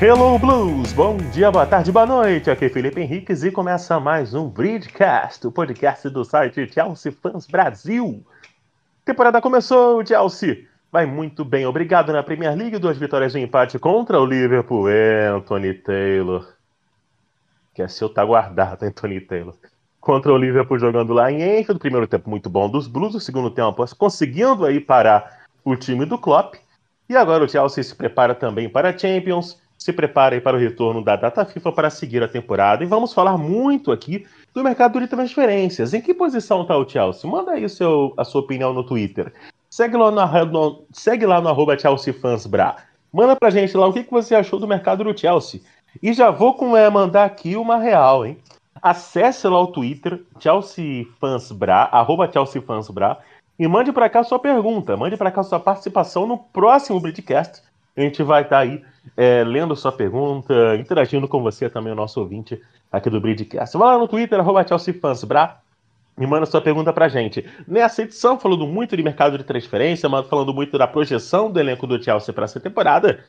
Hello Blues, bom dia, boa tarde, boa noite. Aqui é Felipe Henriques e começa mais um Bridgecast, o podcast do site Chelsea Fans Brasil. Temporada começou, Chelsea. Vai muito bem, obrigado na Premier League, duas vitórias de empate contra o Liverpool. Anthony Taylor. Que é seu tá guardado, Anthony Taylor. Contra o Liverpool jogando lá em Enfield, primeiro tempo muito bom dos Blues, o segundo tempo conseguindo aí parar o time do Klopp. E agora o Chelsea se prepara também para a Champions se preparem para o retorno da data FIFA para seguir a temporada. E vamos falar muito aqui do mercado de transferências. Em que posição está o Chelsea? Manda aí seu, a sua opinião no Twitter. Segue lá no, no, segue lá no arroba ChelseaFansBra. Manda pra gente lá o que, que você achou do mercado do Chelsea. E já vou com, é, mandar aqui uma real, hein? Acesse lá o Twitter, ChelseaFansBra, arroba ChelseaFansBra, e mande para cá sua pergunta, mande para cá sua participação no próximo Britcast. A gente vai estar tá aí é, lendo sua pergunta, interagindo com você também, o nosso ouvinte aqui do Bridcast. Vai lá no Twitter, arroba ChelseaFansBra, e manda sua pergunta pra gente. Nessa edição, falando muito de mercado de transferência, falando muito da projeção do elenco do Chelsea para essa temporada,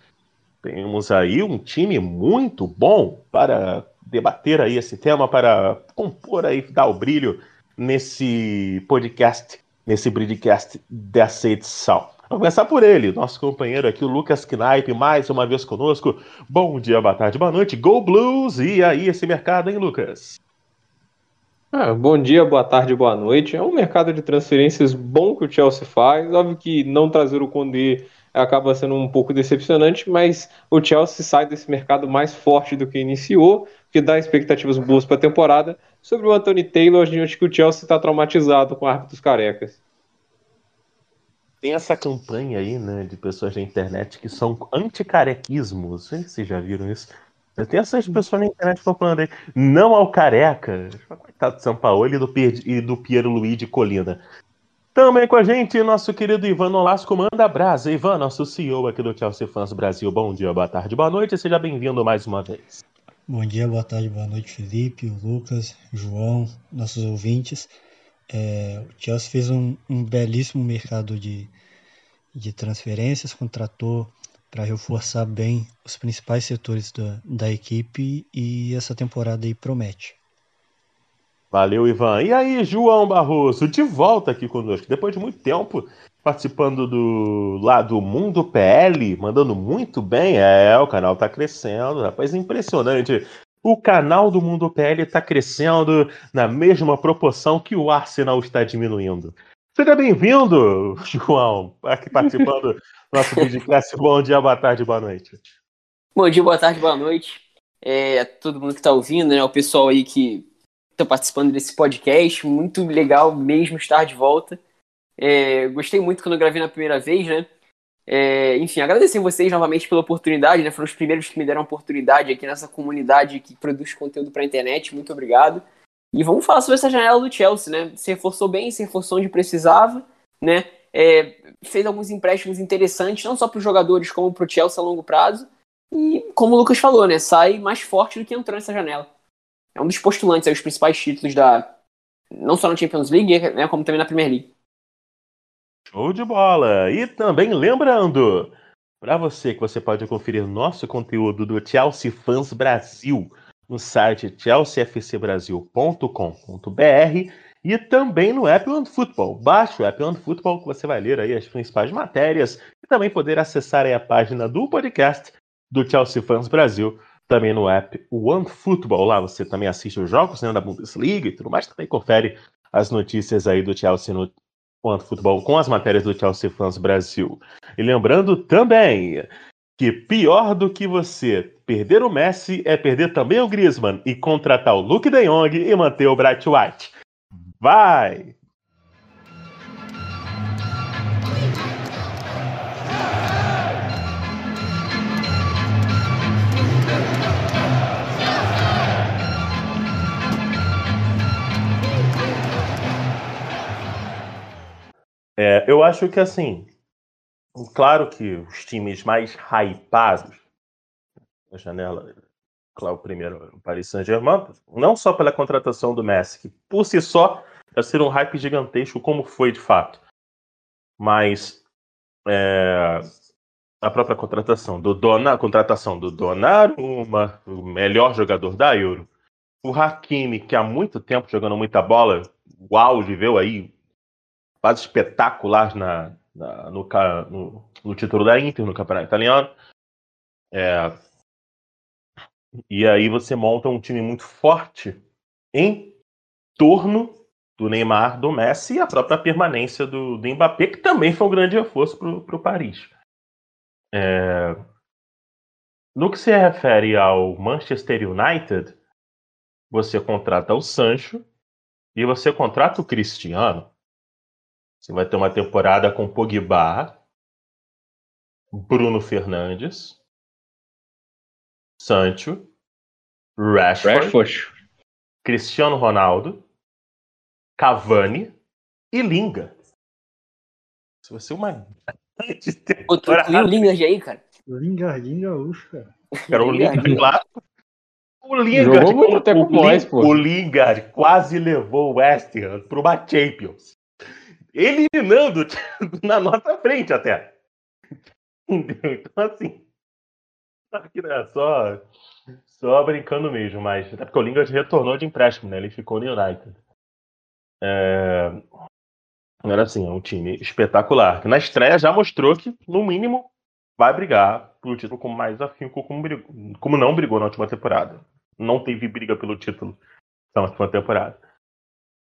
temos aí um time muito bom para debater aí esse tema, para compor aí, dar o brilho nesse podcast, nesse Bridcast dessa edição. Vamos começar por ele, nosso companheiro aqui, o Lucas Knipe, mais uma vez conosco. Bom dia, boa tarde, boa noite. Go Blues! E aí, esse mercado, hein, Lucas? Ah, bom dia, boa tarde, boa noite. É um mercado de transferências bom que o Chelsea faz. Óbvio que não trazer o Condé acaba sendo um pouco decepcionante, mas o Chelsea sai desse mercado mais forte do que iniciou, que dá expectativas boas para a temporada. Sobre o Anthony Taylor, a gente acha que o Chelsea está traumatizado com árbitros carecas tem essa campanha aí, né, de pessoas na internet que são anticarequismos. Não sei se vocês já viram isso. Tem essas pessoas na internet falando aí, não ao careca. Coitado de São Paulo e do, e do Piero Luiz de Colina. Também com a gente, nosso querido Ivan Nolasco manda brasa. Ivan, nosso CEO aqui do Chelsea Fans Brasil. Bom dia, boa tarde, boa noite. Seja bem-vindo mais uma vez. Bom dia, boa tarde, boa noite, Felipe, Lucas, João, nossos ouvintes. É, o Chelsea fez um, um belíssimo mercado de, de transferências, contratou para reforçar bem os principais setores da, da equipe e essa temporada aí promete. Valeu, Ivan. E aí, João Barroso, de volta aqui conosco, depois de muito tempo participando do lado Mundo PL, mandando muito bem. É, o canal tá crescendo, rapaz, impressionante. O canal do Mundo PL está crescendo na mesma proporção que o Arsenal está diminuindo. Seja bem-vindo, João, aqui participando do nosso podcast. Bom dia, boa tarde, boa noite. Bom dia, boa tarde, boa noite. É, todo mundo que está ouvindo, né? O pessoal aí que está participando desse podcast. Muito legal mesmo estar de volta. É, gostei muito quando eu gravei na primeira vez, né? É, enfim, agradecer vocês novamente pela oportunidade, né? Foram os primeiros que me deram oportunidade aqui nessa comunidade que produz conteúdo para a internet. Muito obrigado. E vamos falar sobre essa janela do Chelsea, né? Se reforçou bem, se reforçou onde precisava, né? É, fez alguns empréstimos interessantes, não só para os jogadores, como para o Chelsea a longo prazo. E, como o Lucas falou, né? Sai mais forte do que entrou nessa janela. É um dos postulantes aí, os principais títulos da. Não só na Champions League, né, como também na Premier League. Show de bola! E também lembrando, para você que você pode conferir nosso conteúdo do Chelsea Fans Brasil no site chelseafcbrasil.com.br e também no app One Football. Baixe o app One Football que você vai ler aí as principais matérias e também poder acessar a página do podcast do Chelsea Fans Brasil também no app One Football. Lá você também assiste os jogos né, da Bundesliga e tudo mais, também confere as notícias aí do Chelsea no quanto futebol com as matérias do Chelsea Fans Brasil. E lembrando também que pior do que você perder o Messi é perder também o Griezmann e contratar o Luke De Jong e manter o Bright White. Vai! É, eu acho que assim, claro que os times mais hypados na janela, claro, o primeiro o Paris Saint-Germain, não só pela contratação do Messi, que por si só já ser um hype gigantesco como foi de fato, mas é, a própria contratação do Dona, a contratação do Donnarumma, o melhor jogador da Euro, o Hakimi, que há muito tempo jogando muita bola, o auge veio aí, quase espetacular na, na no, no, no, título da Inter, no campeonato italiano. É, e aí você monta um time muito forte em torno do Neymar, do Messi e a própria permanência do, do Mbappé, que também foi um grande reforço para o Paris. É... No que se refere ao Manchester United, você contrata o Sancho e você contrata o Cristiano. Você vai ter uma temporada com Pogba, Bruno Fernandes, Sancho, Rashford, Rashford. Cristiano Ronaldo, Cavani e Linga. Se você uma tu incluiu o Lingard aí, cara? Lingardinho gaúcho, cara. Cara, o Lingard lá. O Lingard, Jogou muito o, pô. o Lingard quase levou o West Ham para uma Champions. Eliminando na nossa frente até. Então, assim. É só, só brincando mesmo, mas. Até porque o Lingard retornou de empréstimo, né? Ele ficou no United. É, era assim, é um time espetacular. Que na estreia já mostrou que, no mínimo, vai brigar pelo título com mais afinco, como, brigou, como não brigou na última temporada. Não teve briga pelo título na última temporada.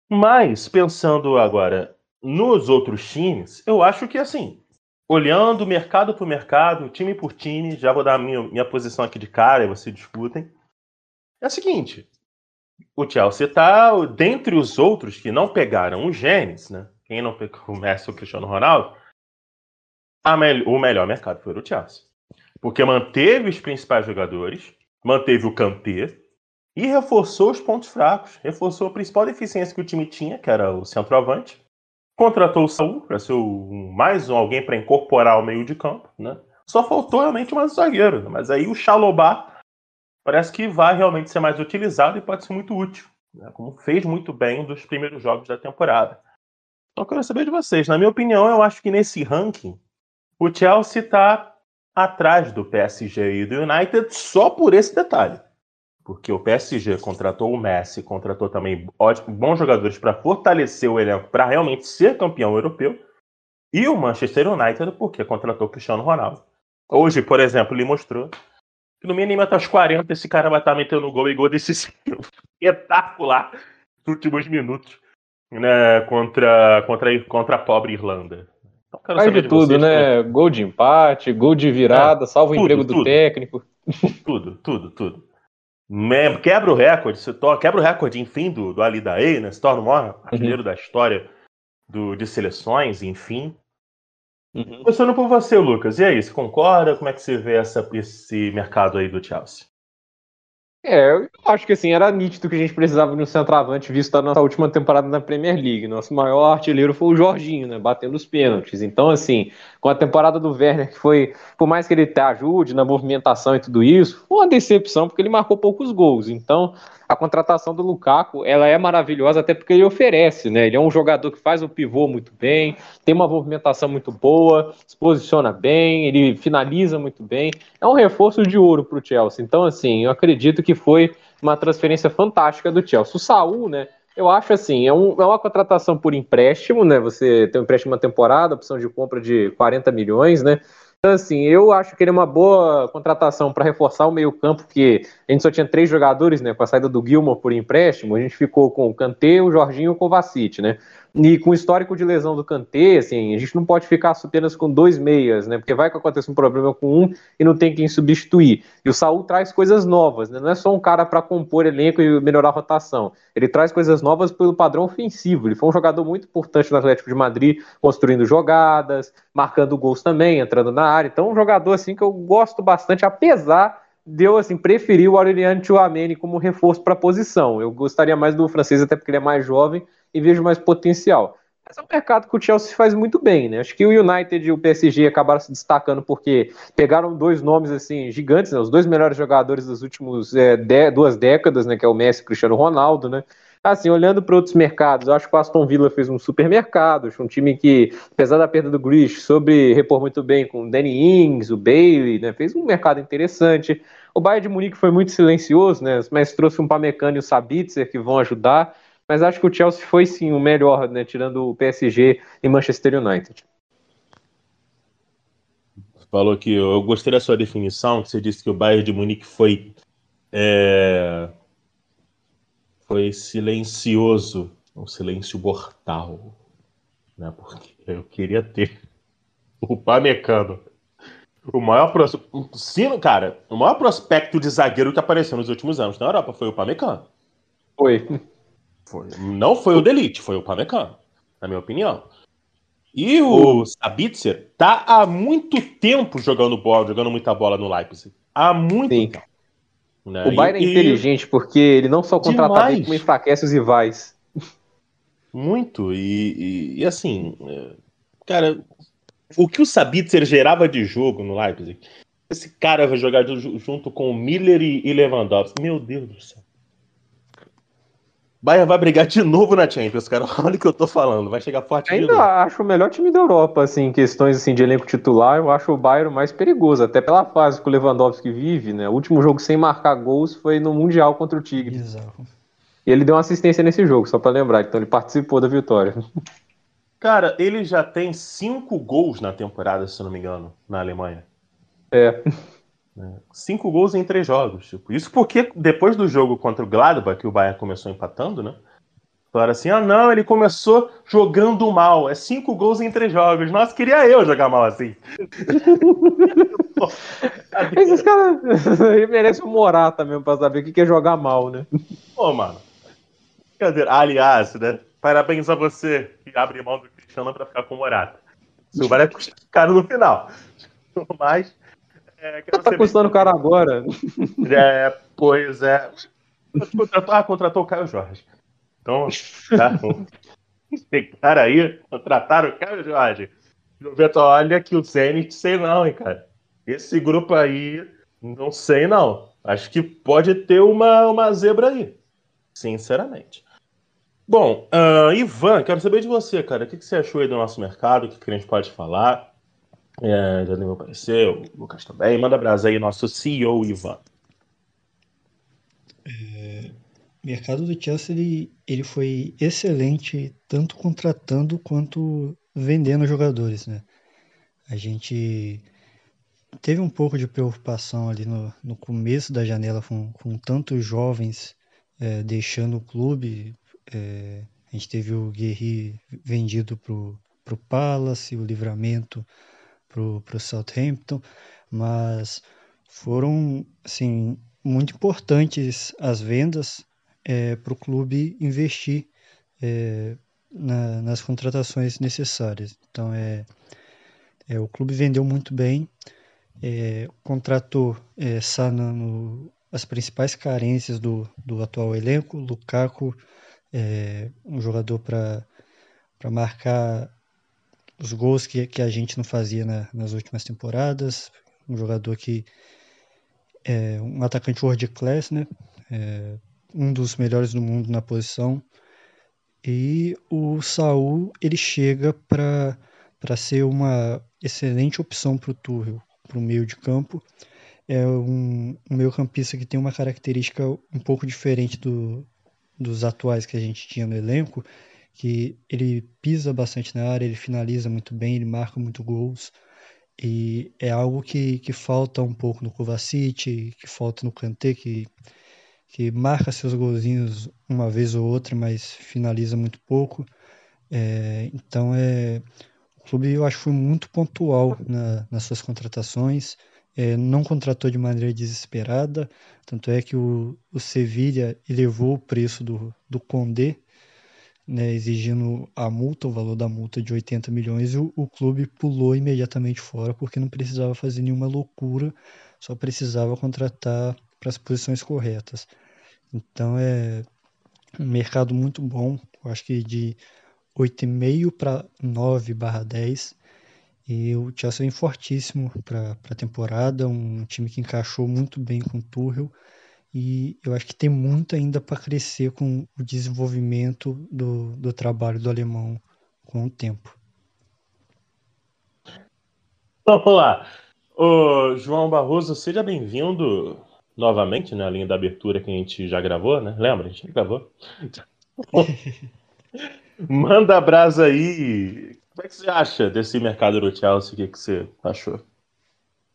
Mas, pensando agora nos outros times, eu acho que assim, olhando mercado por mercado, time por time, já vou dar a minha, minha posição aqui de cara e vocês discutem. É o seguinte: o Chelsea está, dentre os outros que não pegaram os genes, né? quem não pegou o Messi ou o Cristiano Ronaldo, me o melhor mercado foi o Chelsea. Porque manteve os principais jogadores, manteve o Kanté e reforçou os pontos fracos, reforçou a principal deficiência que o time tinha, que era o centroavante. Contratou o Saul para ser mais um, alguém para incorporar o meio de campo, né? Só faltou realmente mais um zagueiro, mas aí o Chalobah parece que vai realmente ser mais utilizado e pode ser muito útil, né? como fez muito bem dos primeiros jogos da temporada. Então, eu quero saber de vocês. Na minha opinião, eu acho que nesse ranking, o Chelsea está atrás do PSG e do United só por esse detalhe. Porque o PSG contratou o Messi, contratou também bons jogadores para fortalecer o elenco para realmente ser campeão europeu. E o Manchester United, porque contratou o Cristiano Ronaldo. Hoje, por exemplo, ele mostrou que no mínimo até os 40 esse cara vai estar tá metendo gol e gol decisivo. Espetacular nos últimos minutos né, contra, contra, contra a pobre Irlanda. Então, de, de tudo, vocês, né? Como... Gol de empate, gol de virada, é, salvo o emprego tudo. do técnico. Tudo, tudo, tudo. Quebra o recorde, se torna, quebra o recorde, enfim, do, do Ali Daei, né? Se torna o maior artilheiro uhum. da história do, de seleções, enfim. Uhum. Começando por você, Lucas. E aí, você concorda? Como é que você vê essa, esse mercado aí do Chelsea? É, eu acho que assim, era nítido que a gente precisava de um centroavante visto a nossa última temporada na Premier League. Nosso maior artilheiro foi o Jorginho, né? Batendo os pênaltis. Então, assim, com a temporada do Werner, que foi, por mais que ele te ajude na movimentação e tudo isso, foi uma decepção, porque ele marcou poucos gols. Então, a contratação do Lukaku, ela é maravilhosa até porque ele oferece, né? Ele é um jogador que faz o pivô muito bem, tem uma movimentação muito boa, se posiciona bem, ele finaliza muito bem. É um reforço de ouro para o Chelsea. Então, assim, eu acredito que foi uma transferência fantástica do Chelsea. O Saul, né? Eu acho assim, é, um, é uma contratação por empréstimo, né? Você tem um empréstimo uma temporada, opção de compra de 40 milhões, né? Então, assim, eu acho que ele é uma boa contratação para reforçar o meio-campo, porque a gente só tinha três jogadores, né? Com a saída do Gilmore por empréstimo, a gente ficou com o Kanté, o Jorginho e o Kovacic, né? E com o histórico de lesão do Kanté, assim, a gente não pode ficar apenas com dois meias, né? Porque vai que acontece um problema com um e não tem quem substituir. E o Saul traz coisas novas, né? Não é só um cara para compor elenco e melhorar a rotação. Ele traz coisas novas pelo padrão ofensivo. Ele foi um jogador muito importante no Atlético de Madrid, construindo jogadas, marcando gols também, entrando na área. Então, um jogador assim que eu gosto bastante, apesar de eu assim, preferir o Aureliano Chouameni como reforço para a posição. Eu gostaria mais do francês, até porque ele é mais jovem e vejo mais potencial. Mas é um mercado que o Chelsea faz muito bem, né? Acho que o United e o PSG acabaram se destacando porque pegaram dois nomes assim gigantes, né? Os dois melhores jogadores das últimas é, duas décadas, né? Que é o Messi e o Cristiano Ronaldo, né? Assim, olhando para outros mercados, eu acho que o Aston Villa fez um super mercado, um time que, apesar da perda do Grish, soube repor muito bem com o Danny Ings, o Bailey, né, fez um mercado interessante. O Bayern de Munique foi muito silencioso, né, mas trouxe um Pamecano e o Sabitzer que vão ajudar, mas acho que o Chelsea foi sim o melhor, né, tirando o PSG e Manchester United. Falou que eu gostei da sua definição, que você disse que o Bayern de Munique foi é, foi silencioso, um silêncio mortal, né? Porque eu queria ter o Pamecano. O maior sino, cara, o maior prospecto de zagueiro que apareceu nos últimos anos na Europa foi o Pamecano. Foi. Foi. Não foi o Delite, foi o Pamecano, na minha opinião. E o Sabitzer tá há muito tempo jogando bola, jogando muita bola no Leipzig. Há muito Sim. tempo. Né? O Bayern é inteligente porque ele não só contrata bem, como enfraquece os rivais. Muito. E, e, e, assim, é, cara, o que o Sabitzer gerava de jogo no Leipzig, esse cara vai jogar junto com o Miller e, e Lewandowski. Meu Deus do céu. Bayern vai brigar de novo na Champions, cara. Olha o que eu tô falando. Vai chegar forte Ainda acho o melhor time da Europa, assim, em questões assim, de elenco titular. Eu acho o Bayern mais perigoso, até pela fase que o Lewandowski vive, né? O último jogo sem marcar gols foi no Mundial contra o Tigre. Exato. E ele deu uma assistência nesse jogo, só para lembrar. Então ele participou da vitória. Cara, ele já tem cinco gols na temporada, se não me engano, na Alemanha. É. Né? Cinco gols em três jogos. Tipo. Isso porque depois do jogo contra o Gladbach, que o Bayern começou empatando, né? Falaram assim: ah, não, ele começou jogando mal. É cinco gols em três jogos. Nossa, queria eu jogar mal assim. Esses caras merecem um Morata mesmo pra saber o que é jogar mal, né? Pô, mano. Cadê? Aliás, né? Parabéns a você que abre mão do Cristiano pra ficar com o Morata. Isso vai custar caro no final. Mas é, tá custando caro agora. É, pois é. Contratou, ah, contratou o Caio Jorge. Então, tá. cara aí, contrataram o Caio Jorge. olha que o Zenit, sei não, hein, cara. Esse grupo aí, não sei não. Acho que pode ter uma, uma zebra aí. Sinceramente. Bom, uh, Ivan, quero saber de você, cara. O que, que você achou aí do nosso mercado? O que, que a gente pode falar? É, já deu meu parecer, o Lucas também. Manda brasa aí, nosso CEO Ivan. É, mercado do Chelsea ele, ele foi excelente, tanto contratando quanto vendendo jogadores. Né? A gente teve um pouco de preocupação ali no, no começo da janela com, com tantos jovens é, deixando o clube. É, a gente teve o Guerri vendido para o Palace, o Livramento para o Southampton, mas foram assim muito importantes as vendas é, para o clube investir é, na, nas contratações necessárias. Então é, é, o clube vendeu muito bem, é, contratou é, sanando as principais carências do, do atual elenco. Lukaku é um jogador para marcar os gols que, que a gente não fazia na, nas últimas temporadas. Um jogador que é um atacante world class, né? É um dos melhores do mundo na posição. E o Saul ele chega para ser uma excelente opção para o Tuchel, para o meio de campo. É um, um meio campista que tem uma característica um pouco diferente do, dos atuais que a gente tinha no elenco, que ele pisa bastante na área, ele finaliza muito bem, ele marca muito gols. E é algo que, que falta um pouco no Kovacic, que falta no Kanté, que, que marca seus golzinhos uma vez ou outra, mas finaliza muito pouco. É, então é o clube eu acho foi muito pontual na, nas suas contratações. É, não contratou de maneira desesperada, tanto é que o, o Sevilha elevou o preço do, do Condé né, exigindo a multa, o valor da multa de 80 milhões, e o, o clube pulou imediatamente fora porque não precisava fazer nenhuma loucura, só precisava contratar para as posições corretas. Então é um mercado muito bom, eu acho que de 8,5 para 9 barra 10. E o Chelsea vem fortíssimo para a temporada, um time que encaixou muito bem com o Tuchel e eu acho que tem muito ainda para crescer com o desenvolvimento do, do trabalho do alemão com o tempo. Vamos lá. Ô, João Barroso, seja bem-vindo novamente, né? A linha da abertura que a gente já gravou, né? Lembra? A gente já gravou. Manda a brasa aí. Como é que você acha desse mercado do Chelsea? O que, que você achou?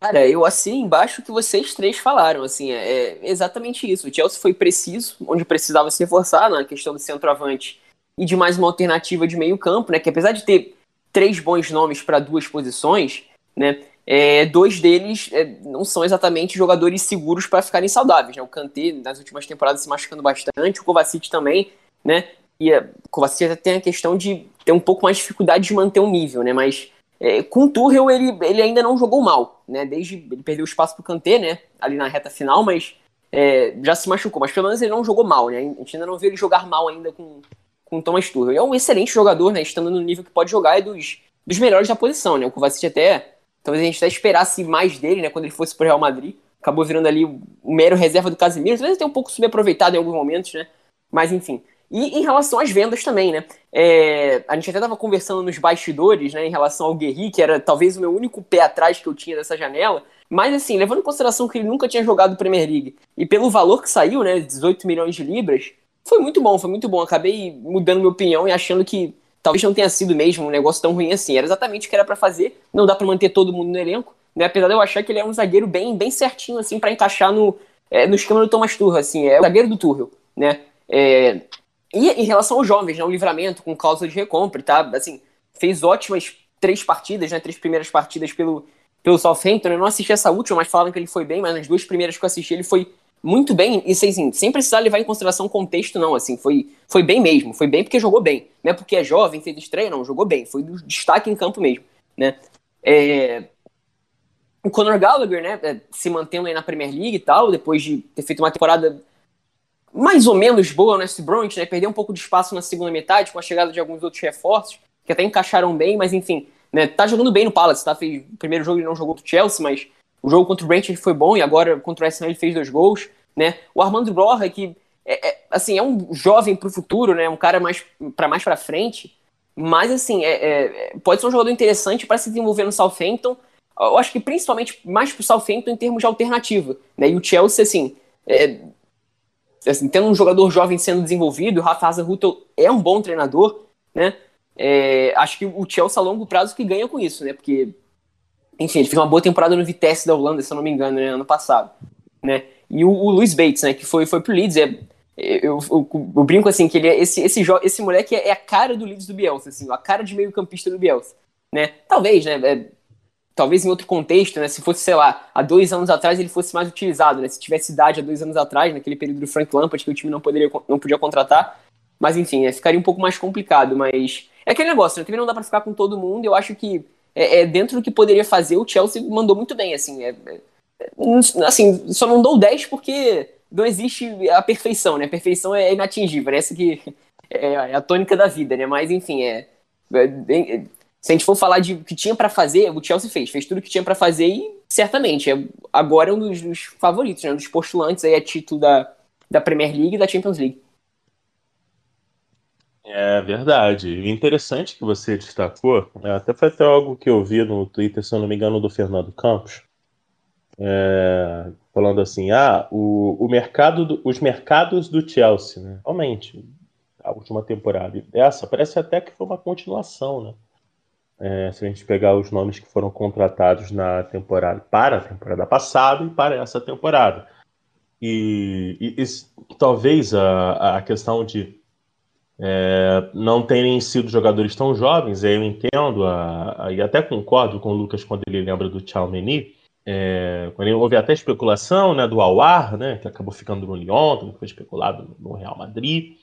Cara, eu assino embaixo o que vocês três falaram, assim, é, é exatamente isso. O Chelsea foi preciso, onde precisava se reforçar na questão do centroavante e de mais uma alternativa de meio campo, né? Que apesar de ter três bons nomes para duas posições, né? É, dois deles é, não são exatamente jogadores seguros para ficarem saudáveis, né? O Kanté nas últimas temporadas se machucando bastante, o Kovacic também, né? E o Kovacic até tem a questão de ter um pouco mais de dificuldade de manter um nível, né? Mas é, com o Tuchel, ele, ele ainda não jogou mal, né? Desde ele perdeu espaço pro Kanté, né? Ali na reta final, mas é, já se machucou. Mas pelo menos ele não jogou mal, né? A gente ainda não viu ele jogar mal ainda com, com o Thomas Tuchel. é um excelente jogador, né? Estando no nível que pode jogar, é dos, dos melhores da posição, né? O Kovacic até... Talvez a gente até esperasse mais dele, né? Quando ele fosse pro Real Madrid. Acabou virando ali o mero reserva do Casemiro. Talvez até um pouco subaproveitado em alguns momentos, né? Mas enfim... E em relação às vendas também, né? É, a gente até estava conversando nos bastidores, né, em relação ao Guerri, que era talvez o meu único pé atrás que eu tinha dessa janela. Mas assim, levando em consideração que ele nunca tinha jogado Premier League e pelo valor que saiu, né, 18 milhões de libras, foi muito bom, foi muito bom. Acabei mudando minha opinião e achando que talvez não tenha sido mesmo um negócio tão ruim assim. Era exatamente o que era para fazer. Não dá para manter todo mundo no elenco, né? Apesar de eu achar que ele é um zagueiro bem, bem certinho assim para encaixar no, é, no esquema do Thomas Tuchel, assim, é o zagueiro do Tuchel, né? É, e em relação aos jovens, né, o livramento com cláusula de recompra, tá? Assim, fez ótimas três partidas, né? Três primeiras partidas pelo, pelo Southampton. Eu não assisti essa última, mas falaram que ele foi bem, mas nas duas primeiras que eu assisti ele foi muito bem. E assim, sem precisar levar em consideração o contexto, não. Assim, foi, foi bem mesmo. Foi bem porque jogou bem. Não é porque é jovem, fez estreia, não. Jogou bem. Foi do destaque em campo mesmo, né? É... O Conor Gallagher, né, é, se mantendo aí na Premier League e tal, depois de ter feito uma temporada mais ou menos boa no West Bromwich, né? Perdeu um pouco de espaço na segunda metade com a chegada de alguns outros reforços, que até encaixaram bem, mas enfim, né? Tá jogando bem no Palace, tá? Fez, o primeiro jogo ele não jogou contra o Chelsea, mas o jogo contra o Brentford foi bom e agora contra o Ham ele fez dois gols, né? O Armando Broja, que é, é, assim, é um jovem pro futuro, né? Um cara mais para mais para frente, mas assim, é, é, pode ser um jogador interessante para se desenvolver no Southampton. Eu acho que principalmente mais pro Southampton em termos de alternativa, né? E o Chelsea assim, é, assim, tendo um jogador jovem sendo desenvolvido, o Rafa Hasenhuttl é um bom treinador, né? É, acho que o Chelsea a longo prazo que ganha com isso, né? Porque, enfim, ele fez uma boa temporada no Vitesse da Holanda, se eu não me engano, né? ano passado, né? E o, o Luiz Bates, né? Que foi, foi pro Leeds, é, eu, eu, eu, brinco assim, que ele é, esse, esse, esse moleque é, é, a cara do Leeds do Bielsa, assim, a cara de meio campista do Bielsa, né? Talvez, né? É, talvez em outro contexto, né? Se fosse, sei lá, há dois anos atrás ele fosse mais utilizado, né? Se tivesse idade há dois anos atrás, naquele período do Frank Lampard, que o time não, poderia, não podia contratar. Mas enfim, é, ficaria um pouco mais complicado. Mas é aquele negócio, né? Também não dá para ficar com todo mundo. Eu acho que é, é, dentro do que poderia fazer, o Chelsea mandou muito bem, assim. É, é assim, só não dou 10 porque não existe a perfeição, né? A perfeição é inatingível, né? Essa que é, é a tônica da vida, né? Mas enfim, é, é se a gente for falar de o que tinha para fazer, o Chelsea fez, fez tudo o que tinha para fazer e certamente é, agora é um dos, dos favoritos, né, um dos postulantes aí a título da, da Premier League e da Champions League. É verdade. Interessante que você destacou, é, até foi até algo que eu vi no Twitter, se eu não me engano, do Fernando Campos, é, falando assim, ah, o, o mercado do, os mercados do Chelsea, né? Realmente, a última temporada essa parece até que foi uma continuação, né? É, se a gente pegar os nomes que foram contratados na temporada para a temporada passada e para essa temporada. E, e, e talvez a, a questão de é, não terem sido jogadores tão jovens, eu entendo a, a, e até concordo com o Lucas quando ele lembra do Chalmeny, é, quando houve até especulação né, do Awar, né, que acabou ficando no Lyon, foi especulado no Real Madrid.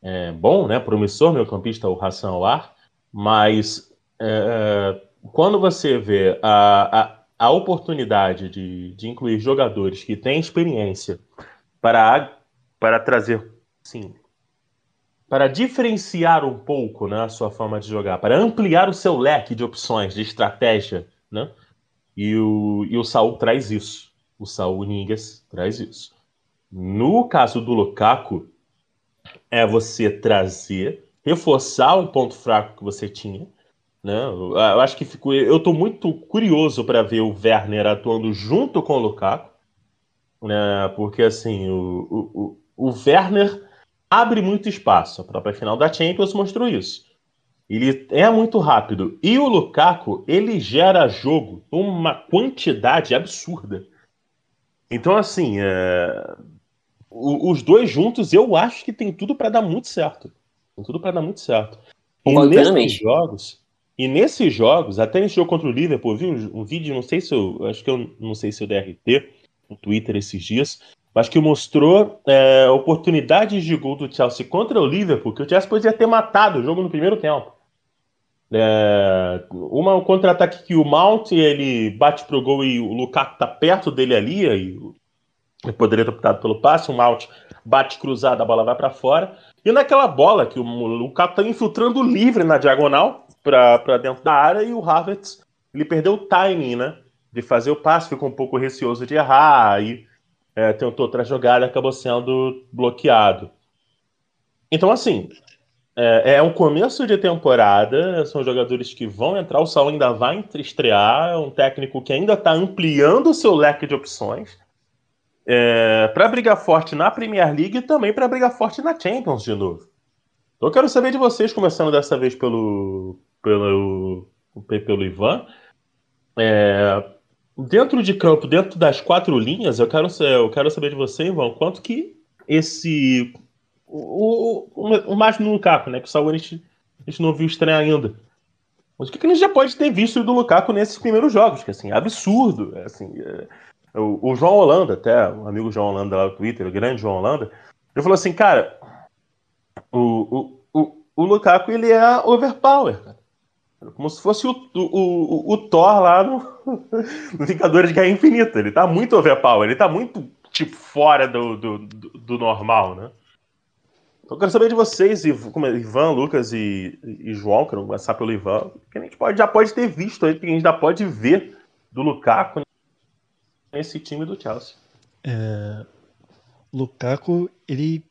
É, bom, né, promissor, meu campista, o Hassan Awar, mas é, quando você vê a, a, a oportunidade de, de incluir jogadores que têm experiência para, para trazer, sim, para diferenciar um pouco né, a sua forma de jogar, para ampliar o seu leque de opções, de estratégia, né? E o, e o Saul traz isso. O Saul Ningas traz isso. No caso do Lukaku, é você trazer, reforçar um ponto fraco que você tinha. Né? Eu acho que ficou. Eu estou muito curioso para ver o Werner atuando junto com o Lukaku, né? porque assim, o, o, o Werner abre muito espaço. A própria final da Champions mostrou isso. Ele é muito rápido. E o Lukaku, ele gera jogo uma quantidade absurda. Então, assim, é... os dois juntos, eu acho que tem tudo para dar muito certo. Tem tudo para dar muito certo. E nesses jogos, e nesses jogos, até nesse jogo contra o Liverpool, vi um, um vídeo, não sei se eu, acho que eu não sei se o DRT, no Twitter esses dias, mas que mostrou é, oportunidades de gol do Chelsea contra o Liverpool, que o Chelsea podia ter matado o jogo no primeiro tempo. É, uma um contra-ataque que o Mount ele bate pro gol e o Lukaku tá perto dele ali, e poderia ter optado pelo passe, o Mount bate cruzado, a bola vai para fora. E naquela bola que o Lukaku tá infiltrando livre na diagonal para dentro da área e o Havertz ele perdeu o timing, né? De fazer o passe, ficou um pouco receoso de errar, e é, tentou outra jogada acabou sendo bloqueado. Então, assim, é, é um começo de temporada, são jogadores que vão entrar, o Saul ainda vai estrear, é um técnico que ainda está ampliando o seu leque de opções é, para brigar forte na Premier League e também para brigar forte na Champions de novo. Então eu quero saber de vocês, começando dessa vez pelo, pelo, pelo Ivan. É, dentro de campo, dentro das quatro linhas, eu quero, eu quero saber de você, Ivan, quanto que esse o, o, o no Lukaku, né? Que o Saúl a gente, a gente não viu estrear ainda. Mas o que, que a gente já pode ter visto do Lukaku nesses primeiros jogos? Que assim, é absurdo. É, assim, é, o, o, João Holanda, até, o amigo João Holanda lá no Twitter, o grande João Holanda, ele falou assim, cara, o, o, o, o Lukaku ele é overpower, cara. Como se fosse o, o, o, o Thor lá no, no Vingadores de Guerra Infinita. Ele tá muito overpower, ele tá muito, tipo, fora do, do, do, do normal, né? Então, eu quero saber de vocês, Ivan, Lucas e, e João, quero começar pelo Ivan, que a gente pode, já pode ter visto aí, que a gente já pode ver do Lukaku nesse time do Chelsea. É, Lukaku, ele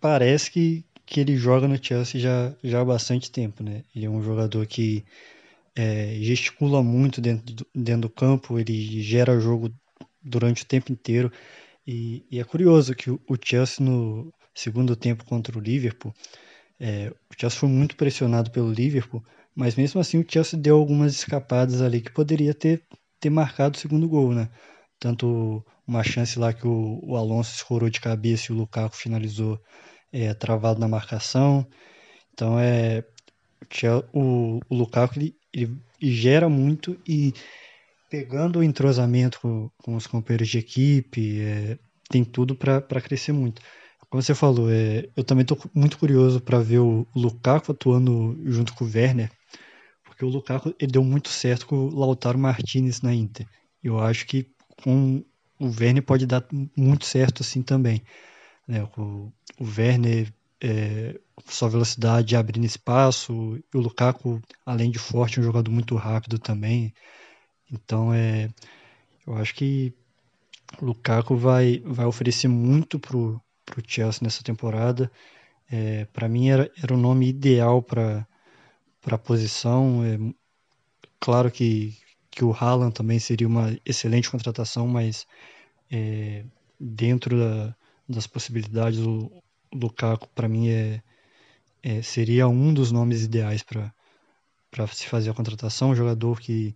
parece que, que ele joga no Chelsea já, já há bastante tempo, né? Ele é um jogador que é, gesticula muito dentro do, dentro do campo, ele gera jogo durante o tempo inteiro. E, e é curioso que o, o Chelsea no, segundo tempo contra o Liverpool, é, o Chelsea foi muito pressionado pelo Liverpool, mas mesmo assim o Chelsea deu algumas escapadas ali que poderia ter, ter marcado o segundo gol, né? Tanto uma chance lá que o, o Alonso escorou de cabeça e o Lukaku finalizou é, travado na marcação. Então é o, o Lukaku ele, ele, gera muito e pegando o entrosamento com, com os companheiros de equipe, é, tem tudo para crescer muito. Como você falou, é, eu também estou muito curioso para ver o Lukaku atuando junto com o Werner, porque o Lukaku ele deu muito certo com o Lautaro Martinez na Inter. Eu acho que com o Werner pode dar muito certo assim também. Né? O, o Werner, é, sua velocidade abrindo espaço, e o Lukaku, além de forte, é um jogador muito rápido também. Então, é, eu acho que o Lukaku vai, vai oferecer muito pro para o Chelsea nessa temporada. É, para mim era, era o nome ideal para a posição. É, claro que, que o Haaland também seria uma excelente contratação, mas é, dentro da, das possibilidades, o Lukaku para mim é, é, seria um dos nomes ideais para se fazer a contratação. Um jogador que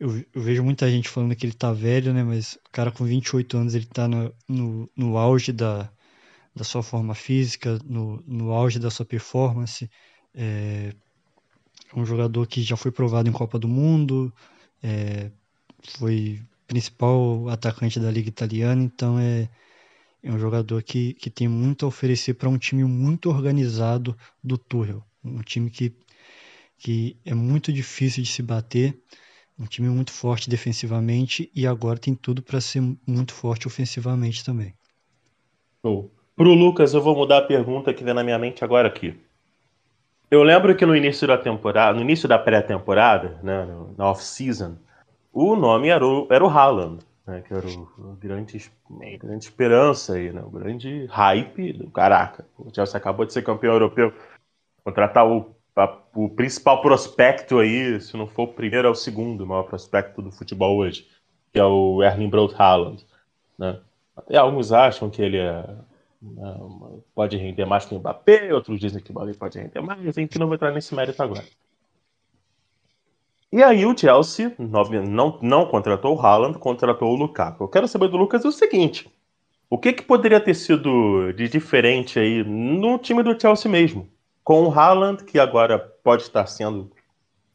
eu, eu, vejo muita gente falando que ele tá velho, né? Mas o cara com 28 anos ele tá no, no, no auge da, da sua forma física, no, no auge da sua performance. É um jogador que já foi provado em Copa do Mundo, é, foi principal atacante da Liga Italiana, então é, é um jogador que, que tem muito a oferecer para um time muito organizado do Tuchel. Um time que, que é muito difícil de se bater, um time muito forte defensivamente e agora tem tudo para ser muito forte ofensivamente também. Oh. Pro Lucas, eu vou mudar a pergunta que vem na minha mente agora aqui. Eu lembro que no início da temporada, no início da pré-temporada, né, na off-season, o nome era o, era o Haaland. Né, que era o, o grande, a grande esperança aí, né, o grande hype do caraca. O Chelsea acabou de ser campeão europeu, contratar o, a, o principal prospecto aí, se não for o primeiro, é o segundo maior prospecto do futebol hoje, que é o Erling Braut Haaland. Né? Até alguns acham que ele é, né, pode render mais que o Mbappé, outros dizem que o Mbappé pode render mais, a gente não vai entrar nesse mérito agora. E aí o Chelsea não, não contratou o Haaland, contratou o Lukaku. Eu quero saber do Lucas o seguinte: o que, que poderia ter sido de diferente aí no time do Chelsea mesmo? Com o Haaland, que agora pode estar sendo.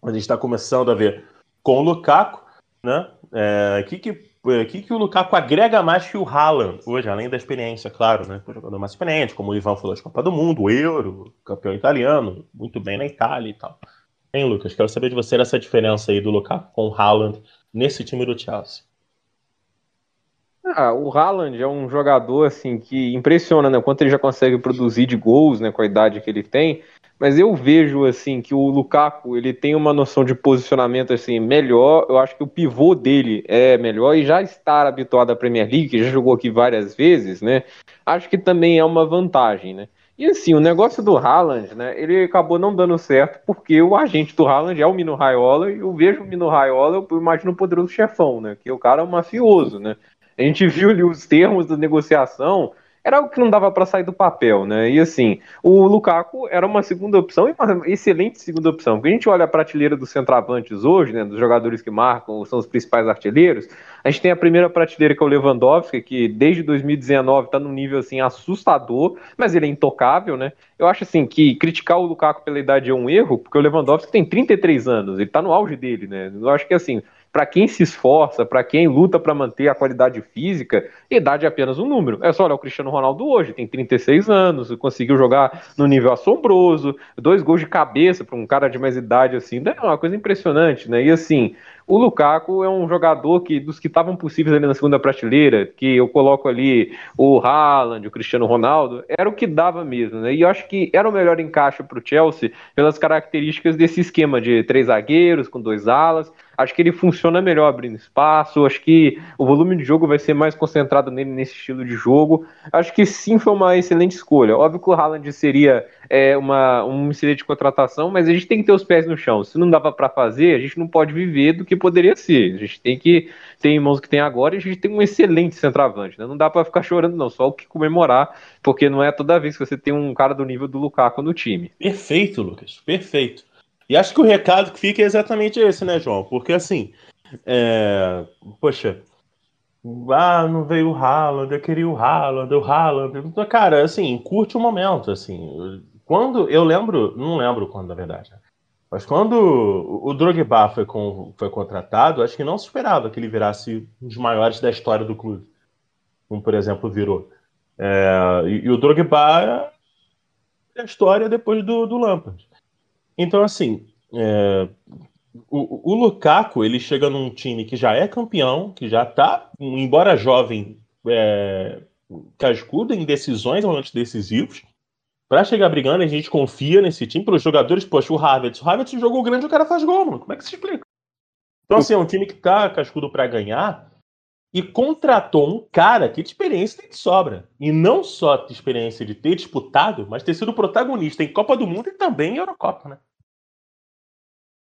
A gente está começando a ver com o Lukaku, né? É, que, que, que, que o Lukaku agrega mais que o Haaland hoje, além da experiência, claro, né? O jogador mais experiente, como o Ivan falou, de Copa do Mundo, o Euro, campeão italiano, muito bem na Itália e tal. Hein, Lucas? Quero saber de você essa diferença aí do Lukaku com o Haaland nesse time do Chelsea. Ah, o Haaland é um jogador assim que impressiona, né? Quanto ele já consegue produzir de gols, né? Com a idade que ele tem. Mas eu vejo assim que o Lukaku ele tem uma noção de posicionamento assim melhor. Eu acho que o pivô dele é melhor e já estar habituado à Premier League, que já jogou aqui várias vezes, né? Acho que também é uma vantagem, né? E assim, o negócio do Haaland, né? Ele acabou não dando certo porque o agente do Haaland é o Mino Raiola e eu vejo o Mino Raiola, eu imagino o poderoso chefão, né? Que o cara é um mafioso, né? A gente viu ali os termos da negociação, era algo que não dava para sair do papel, né? E assim, o Lukaku era uma segunda opção e uma excelente segunda opção. Porque a gente olha a prateleira dos centroavantes hoje, né? Dos jogadores que marcam, são os principais artilheiros. A gente tem a primeira prateleira que é o Lewandowski, que desde 2019 está num nível assim assustador, mas ele é intocável, né? Eu acho assim que criticar o Lukaku pela idade é um erro, porque o Lewandowski tem 33 anos, ele está no auge dele, né? Eu acho que assim, para quem se esforça, para quem luta para manter a qualidade física, idade é apenas um número. É só olhar o Cristiano Ronaldo hoje, tem 36 anos, conseguiu jogar no nível assombroso, dois gols de cabeça para um cara de mais idade assim, é uma coisa impressionante, né? E assim, o Lukaku é um jogador que dos que estavam possíveis ali na segunda prateleira, que eu coloco ali o Haaland, o Cristiano Ronaldo, era o que dava mesmo, né? E eu acho que era o melhor encaixe para o Chelsea pelas características desse esquema de três zagueiros com dois alas. Acho que ele funciona melhor abrindo espaço. Acho que o volume de jogo vai ser mais concentrado nele nesse estilo de jogo. Acho que sim foi uma excelente escolha. Óbvio que o Haaland seria é, uma, um excelente contratação, mas a gente tem que ter os pés no chão. Se não dava para fazer, a gente não pode viver do que poderia ser. A gente tem que ter irmãos que tem agora e a gente tem um excelente centroavante. Né? Não dá para ficar chorando, não. Só o que comemorar, porque não é toda vez que você tem um cara do nível do Lukaku no time. Perfeito, Lucas. Perfeito. E acho que o recado que fica é exatamente esse, né, João? Porque assim, é... poxa, ah, não veio o Haaland, eu queria o Haaland, o Haaland. Cara, assim, curte o momento, assim. Quando, eu lembro, não lembro quando, na verdade, mas quando o Drogba foi, com, foi contratado, acho que não se esperava que ele virasse um dos maiores da história do clube. Como, por exemplo, virou. É, e, e, o Drogba é a história depois do, do Lampard. Então, assim, é, o, o, Lukaku ele chega num time que já é campeão, que já está, embora jovem, é, cascudo em decisões momentos decisivos. Para chegar brigando, a gente confia nesse time, pelos jogadores. Poxa, o Havertz. O Havertz jogou grande, o cara faz gol, mano. Como é que se explica? Então, assim, é um time que tá cascudo para ganhar e contratou um cara que de experiência tem de sobra. E não só de experiência de ter disputado, mas ter sido protagonista em Copa do Mundo e também em Eurocopa, né?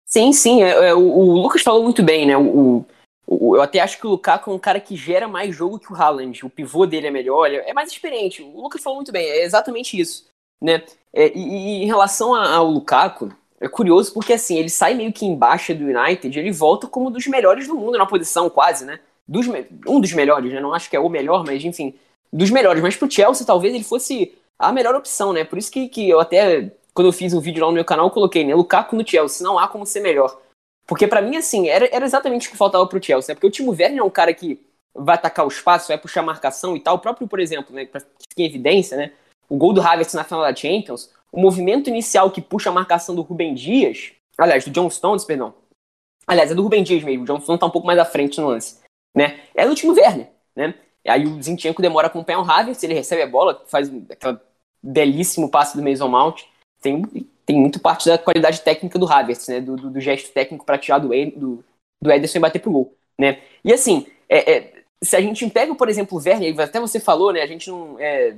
Sim, sim. É, é, o, o, Lucas falou muito bem, né? O, o, eu até acho que o Lukaku é um cara que gera mais jogo que o Haaland. O pivô dele é melhor, é mais experiente. O Lucas falou muito bem, é exatamente isso. Né? É, e, e, em relação ao Lukaku, é curioso porque assim, ele sai meio que embaixo do United, ele volta como um dos melhores do mundo na posição, quase, né? dos, um dos melhores, né? Não acho que é o melhor, mas enfim, dos melhores. Mas pro Chelsea talvez ele fosse a melhor opção, né? Por isso que, que eu até, quando eu fiz um vídeo lá no meu canal, eu coloquei, né? Lukaku no Chelsea, não há como ser melhor. Porque para mim, assim, era, era exatamente o que faltava pro Chelsea, né? Porque o Timo Werner é um cara que vai atacar o espaço, vai puxar marcação e tal. O próprio, por exemplo, né? Pra ficar em evidência, né? O gol do Havertz na final da Champions, o movimento inicial que puxa a marcação do Rubem Dias, aliás, do John Stones, perdão. Aliás, é do Rubem Dias mesmo, o John Stones tá um pouco mais à frente no lance né? É do time Werner, né? Aí o Zinchenko demora a acompanhar o Havertz, ele recebe a bola, faz aquele belíssimo passe do Mason Mount. Tem, tem muito parte da qualidade técnica do Havertz, né? Do, do, do gesto técnico para tirar do, do, do Ederson e bater pro gol, né? E assim, é, é, se a gente pega, por exemplo, o Werner, até você falou, né? A gente não, é,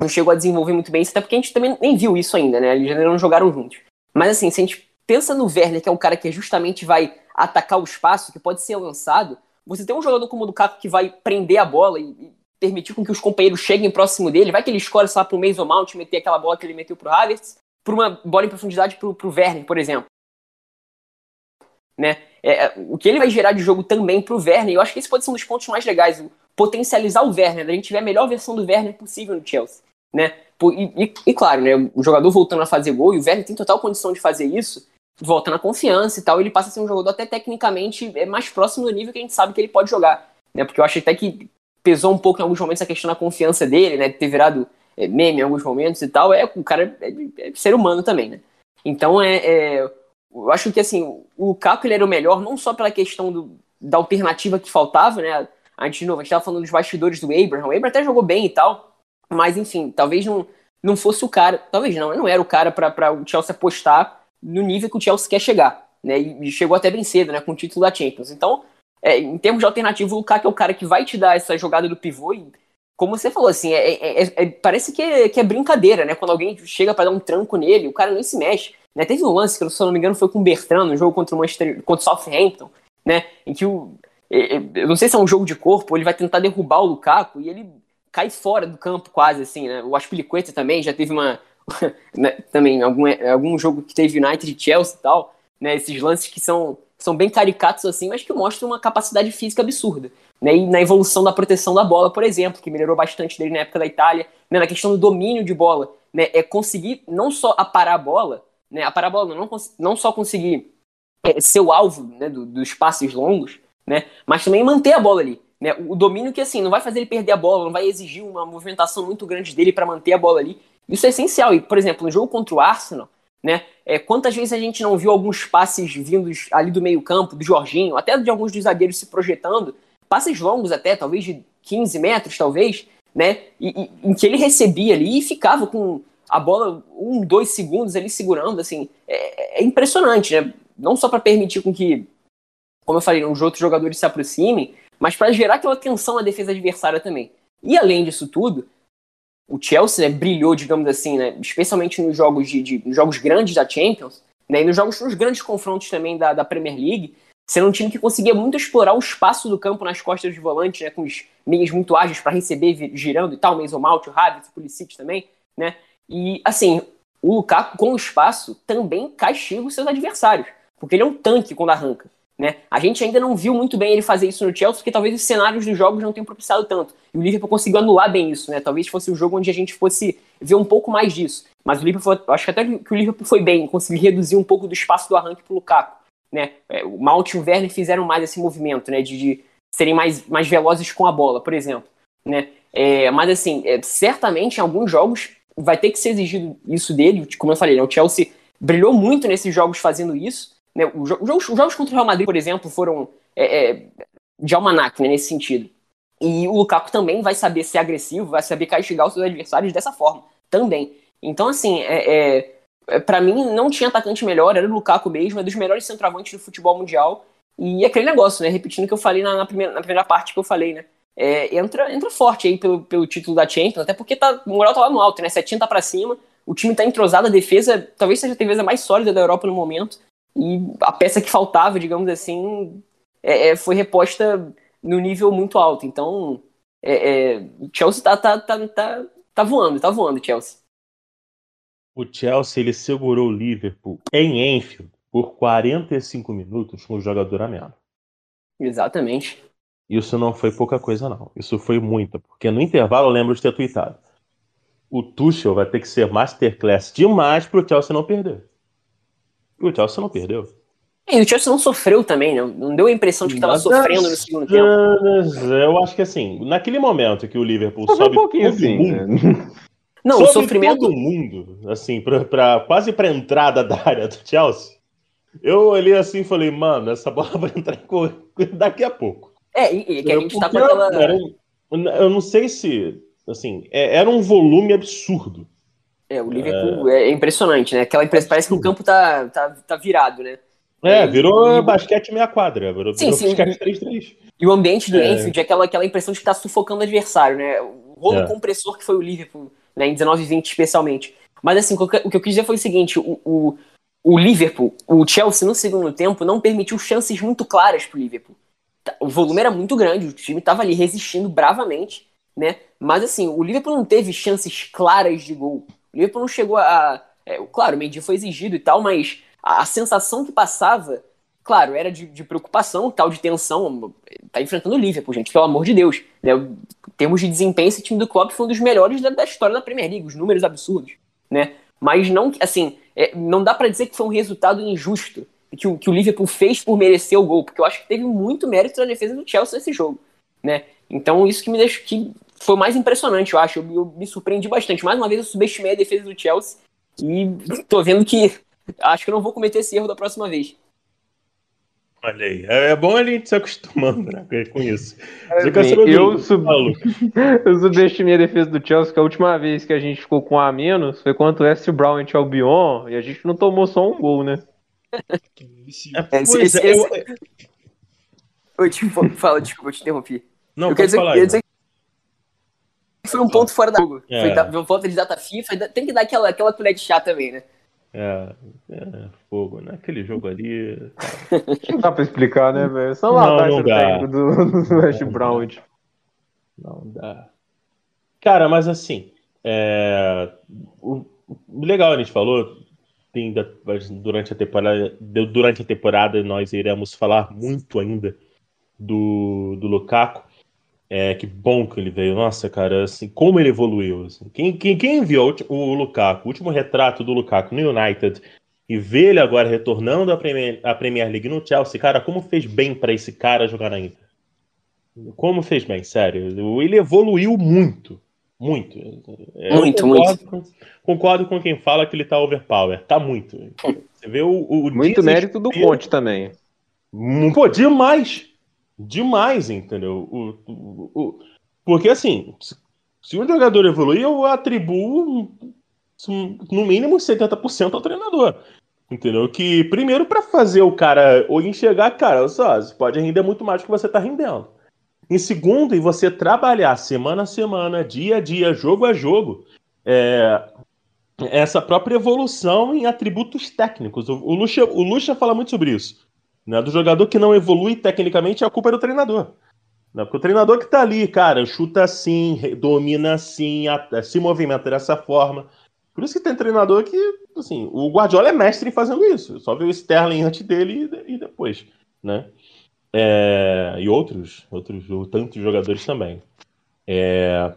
não chegou a desenvolver muito bem até porque a gente também nem viu isso ainda, né? Eles ainda não jogaram juntos. Mas assim, se a gente pensa no Werner, que é um cara que justamente vai atacar o espaço, que pode ser lançado, você tem um jogador como o Lukaku que vai prender a bola e, permitir com que os companheiros cheguem próximo dele, vai que ele escolhe, sei lá, pro Mason Mount, meter aquela bola que ele meteu pro Havertz, por uma bola em profundidade pro, pro Werner, por exemplo. Né? É, é, o que ele vai gerar de jogo também pro Werner, eu acho que esse pode ser um dos pontos mais legais, potencializar o Werner, a gente tiver a melhor versão do Werner possível no Chelsea. Né? E, e, e, claro, né, o jogador voltando a fazer gol, e o Werner tem total condição de fazer isso, volta na confiança e tal, ele passa a ser um jogador até tecnicamente é mais próximo do nível que a gente sabe que ele pode jogar. Né? Porque eu acho até que pesou um pouco em alguns momentos a questão da confiança dele, né? Ter virado é, meme em alguns momentos e tal. É, o cara é, é ser humano também, né? Então é, é, Eu acho que assim, o Lukaku ele era o melhor, não só pela questão do, da alternativa que faltava, né? A gente, de novo, a gente tava falando dos bastidores do Abraham. O Abraham até jogou bem e tal. Mas, enfim, talvez não, não fosse o cara. Talvez não, não era o cara para o Chelsea apostar no nível que o Chelsea quer chegar. Né? E chegou até bem cedo, né? Com o título da Champions. Então, é, em termos de alternativa, o Lukaku é o cara que vai te dar essa jogada do pivô e, como você falou, assim, é, é, é, é parece que é, que é brincadeira, né? Quando alguém chega para dar um tranco nele, o cara nem se mexe. Né? Teve um lance, que se eu não me engano foi com o Bertrand, no jogo contra o Manchester, contra o Southampton, né? Em que o... Eu não sei se é um jogo de corpo, ele vai tentar derrubar o Lukaku e ele cai fora do campo quase, assim, né? O Aspilicueta também já teve uma... né? também algum, algum jogo que teve United e Chelsea e tal, né? Esses lances que são são bem caricatos assim, mas que mostram uma capacidade física absurda. Né? E na evolução da proteção da bola, por exemplo, que melhorou bastante dele na época da Itália, né? na questão do domínio de bola, né? é conseguir não só aparar a bola, né? aparar a bola, não, não só conseguir é, ser o alvo né? Do, dos passes longos, né? mas também manter a bola ali. Né? O domínio que assim não vai fazer ele perder a bola, não vai exigir uma movimentação muito grande dele para manter a bola ali. Isso é essencial. E, por exemplo, no jogo contra o Arsenal, né? É, quantas vezes a gente não viu alguns passes vindos ali do meio-campo, do Jorginho, até de alguns dos zagueiros se projetando, passes longos até, talvez de 15 metros, talvez, né? E, e, em que ele recebia ali e ficava com a bola um, dois segundos ali segurando, assim, é, é impressionante, né? Não só para permitir com que, como eu falei, os outros jogadores se aproximem, mas para gerar aquela tensão na defesa adversária também. E além disso tudo, o Chelsea né, brilhou, digamos assim, né, especialmente nos jogos, de, de nos jogos grandes da Champions, né, e nos jogos nos grandes confrontos também da, da Premier League, sendo um time que conseguia muito explorar o espaço do campo nas costas dos volantes, né, com os meios muito ágeis para receber girando e tal, o Mount, o Havertz, o Pulisic também, né? E assim, o Lukaku com o espaço também castiga os seus adversários, porque ele é um tanque quando arranca. Né? A gente ainda não viu muito bem ele fazer isso no Chelsea, porque talvez os cenários dos jogos não tenham propiciado tanto. E o Liverpool conseguiu anular bem isso, né? Talvez fosse o jogo onde a gente fosse ver um pouco mais disso. Mas o Liverpool, acho que até que o Liverpool foi bem, conseguiu reduzir um pouco do espaço do arranque para o Lukaku. Né? É, o Malt e o Werner fizeram mais esse movimento, né? De, de serem mais, mais velozes com a bola, por exemplo. Né? É, mas assim, é, certamente em alguns jogos vai ter que ser exigido isso dele. Como eu falei, né? o Chelsea brilhou muito nesses jogos fazendo isso. Né? Os, jogos, os jogos contra o Real Madrid, por exemplo, foram é, é, de almanac, né, nesse sentido. E o Lukaku também vai saber ser agressivo, vai saber castigar os seus adversários dessa forma, também. Então, assim, é, é, é para mim não tinha atacante melhor, era o Lukaku mesmo, é dos melhores centroavantes do futebol mundial. E aquele negócio, né? Repetindo o que eu falei na, na, primeira, na primeira parte que eu falei, né? É, entra, entra forte aí pelo, pelo título da Champions, até porque tá, o moral tá lá no alto, né? 70 para cima, o time tá entrosado, a defesa talvez seja a defesa mais sólida da Europa no momento. E a peça que faltava, digamos assim, é, é, foi reposta no nível muito alto. Então, é, é, o Chelsea tá, tá, tá, tá, tá voando, tá voando, Chelsea. O Chelsea ele segurou o Liverpool em Enfield por 45 minutos com o jogador a menos. Exatamente. Isso não foi pouca coisa, não. Isso foi muita. Porque no intervalo eu lembro de ter tweetado. O Tuchel vai ter que ser masterclass demais pro Chelsea não perder. E o Chelsea não perdeu. E o Chelsea não sofreu também, né? Não deu a impressão de que estava sofrendo no segundo tempo. Eu acho que assim, naquele momento que o Liverpool sobe um pouquinho assim, mundo, né? Não, sobe o sofrimento todo mundo, assim, pra, pra quase para entrada da área do Chelsea. Eu olhei assim e falei, mano, essa bola vai entrar daqui a pouco. É, e, e que a gente tá com aquela. Era, eu não sei se, assim, é, era um volume absurdo. É, o Liverpool é, é impressionante, né? Aquela impressão, parece que o campo tá, tá, tá virado, né? É, virou e... basquete meia quadra, virou, sim, virou sim, basquete 3-3. E o ambiente do é. Enfield é aquela, aquela impressão de que tá sufocando o adversário, né? O rolo é. compressor que foi o Liverpool, né, em 19 e 20 especialmente. Mas assim, o que eu quis dizer foi o seguinte, o, o, o Liverpool, o Chelsea no segundo tempo não permitiu chances muito claras pro Liverpool. Tá, o volume era muito grande, o time tava ali resistindo bravamente, né? Mas assim, o Liverpool não teve chances claras de gol. O Liverpool não chegou a. É, claro, o Mendy foi exigido e tal, mas a, a sensação que passava claro, era de, de, preocupação, tal de tensão. Tá enfrentando o Liverpool, gente, pelo amor de Deus. Né? Em termos de desempenho, esse time do Klopp foi um dos melhores da, da história da Premier League, os números absurdos, né? Mas não, assim, é, não dá para dizer que foi um resultado injusto, que o, que o Liverpool fez por merecer o gol, porque eu acho que teve muito mérito na defesa do Chelsea nesse jogo, né? Então isso que me deixa que foi mais impressionante, eu acho. Eu, eu me surpreendi bastante. Mais uma vez eu subestimei a defesa do Chelsea e tô vendo que acho que eu não vou cometer esse erro da próxima vez. Olha aí. É, é bom a gente se acostumando né, com isso. É, eu, sub... eu subestimei a defesa do Chelsea, que a última vez que a gente ficou com A menos foi contra o West Brown e Albion, e a gente não tomou só um gol, né? É, esse, esse, é, eu... Oi, tipo, fala, desculpa, eu te interrompi. Não, eu quero dizer, falar, eu dizer que foi um ponto fora da jogo. É. Foi da, volta de data FIFA, tem que dar aquela, aquela colher de chá também, né? É, é, fogo, naquele jogo ali. Não dá pra explicar, né, velho? Só lá não, não dá. do, do West Brown. Não dá. Cara, mas assim, é... o, legal a gente falou, tem, durante a temporada, durante a temporada nós iremos falar muito ainda do, do Lukaku. É, que bom que ele veio. Nossa, cara, assim, como ele evoluiu. Assim. Quem, quem, quem viu o Lukaku, o último retrato do Lukaku no United, e vê ele agora retornando à Premier, à Premier League no Chelsea, cara, como fez bem para esse cara jogar na Inter? Como fez bem, sério. Ele evoluiu muito. Muito. É, muito, concordo, muito. Com, concordo com quem fala que ele tá overpower. Tá muito. Você vê o. o muito mérito do Conte também. Pô, demais demais, entendeu? O, o, o, porque assim, se um jogador evoluir, eu atribuo no mínimo 70% ao treinador. Entendeu? Que primeiro para fazer o cara ou enxergar, cara, só, você pode render muito mais do que você está rendendo. Em segundo, e você trabalhar semana a semana, dia a dia, jogo a jogo, é, essa própria evolução em atributos técnicos. O, o, Lucha, o Lucha fala muito sobre isso. Né? Do jogador que não evolui tecnicamente, a culpa é do treinador. Né? Porque o treinador que tá ali, cara, chuta assim, domina assim, se movimenta dessa forma. Por isso que tem treinador que, assim, o Guardiola é mestre em fazendo isso. Só vê o Sterling antes dele e, depois, né? É, e outros, outros, tantos jogadores também. É,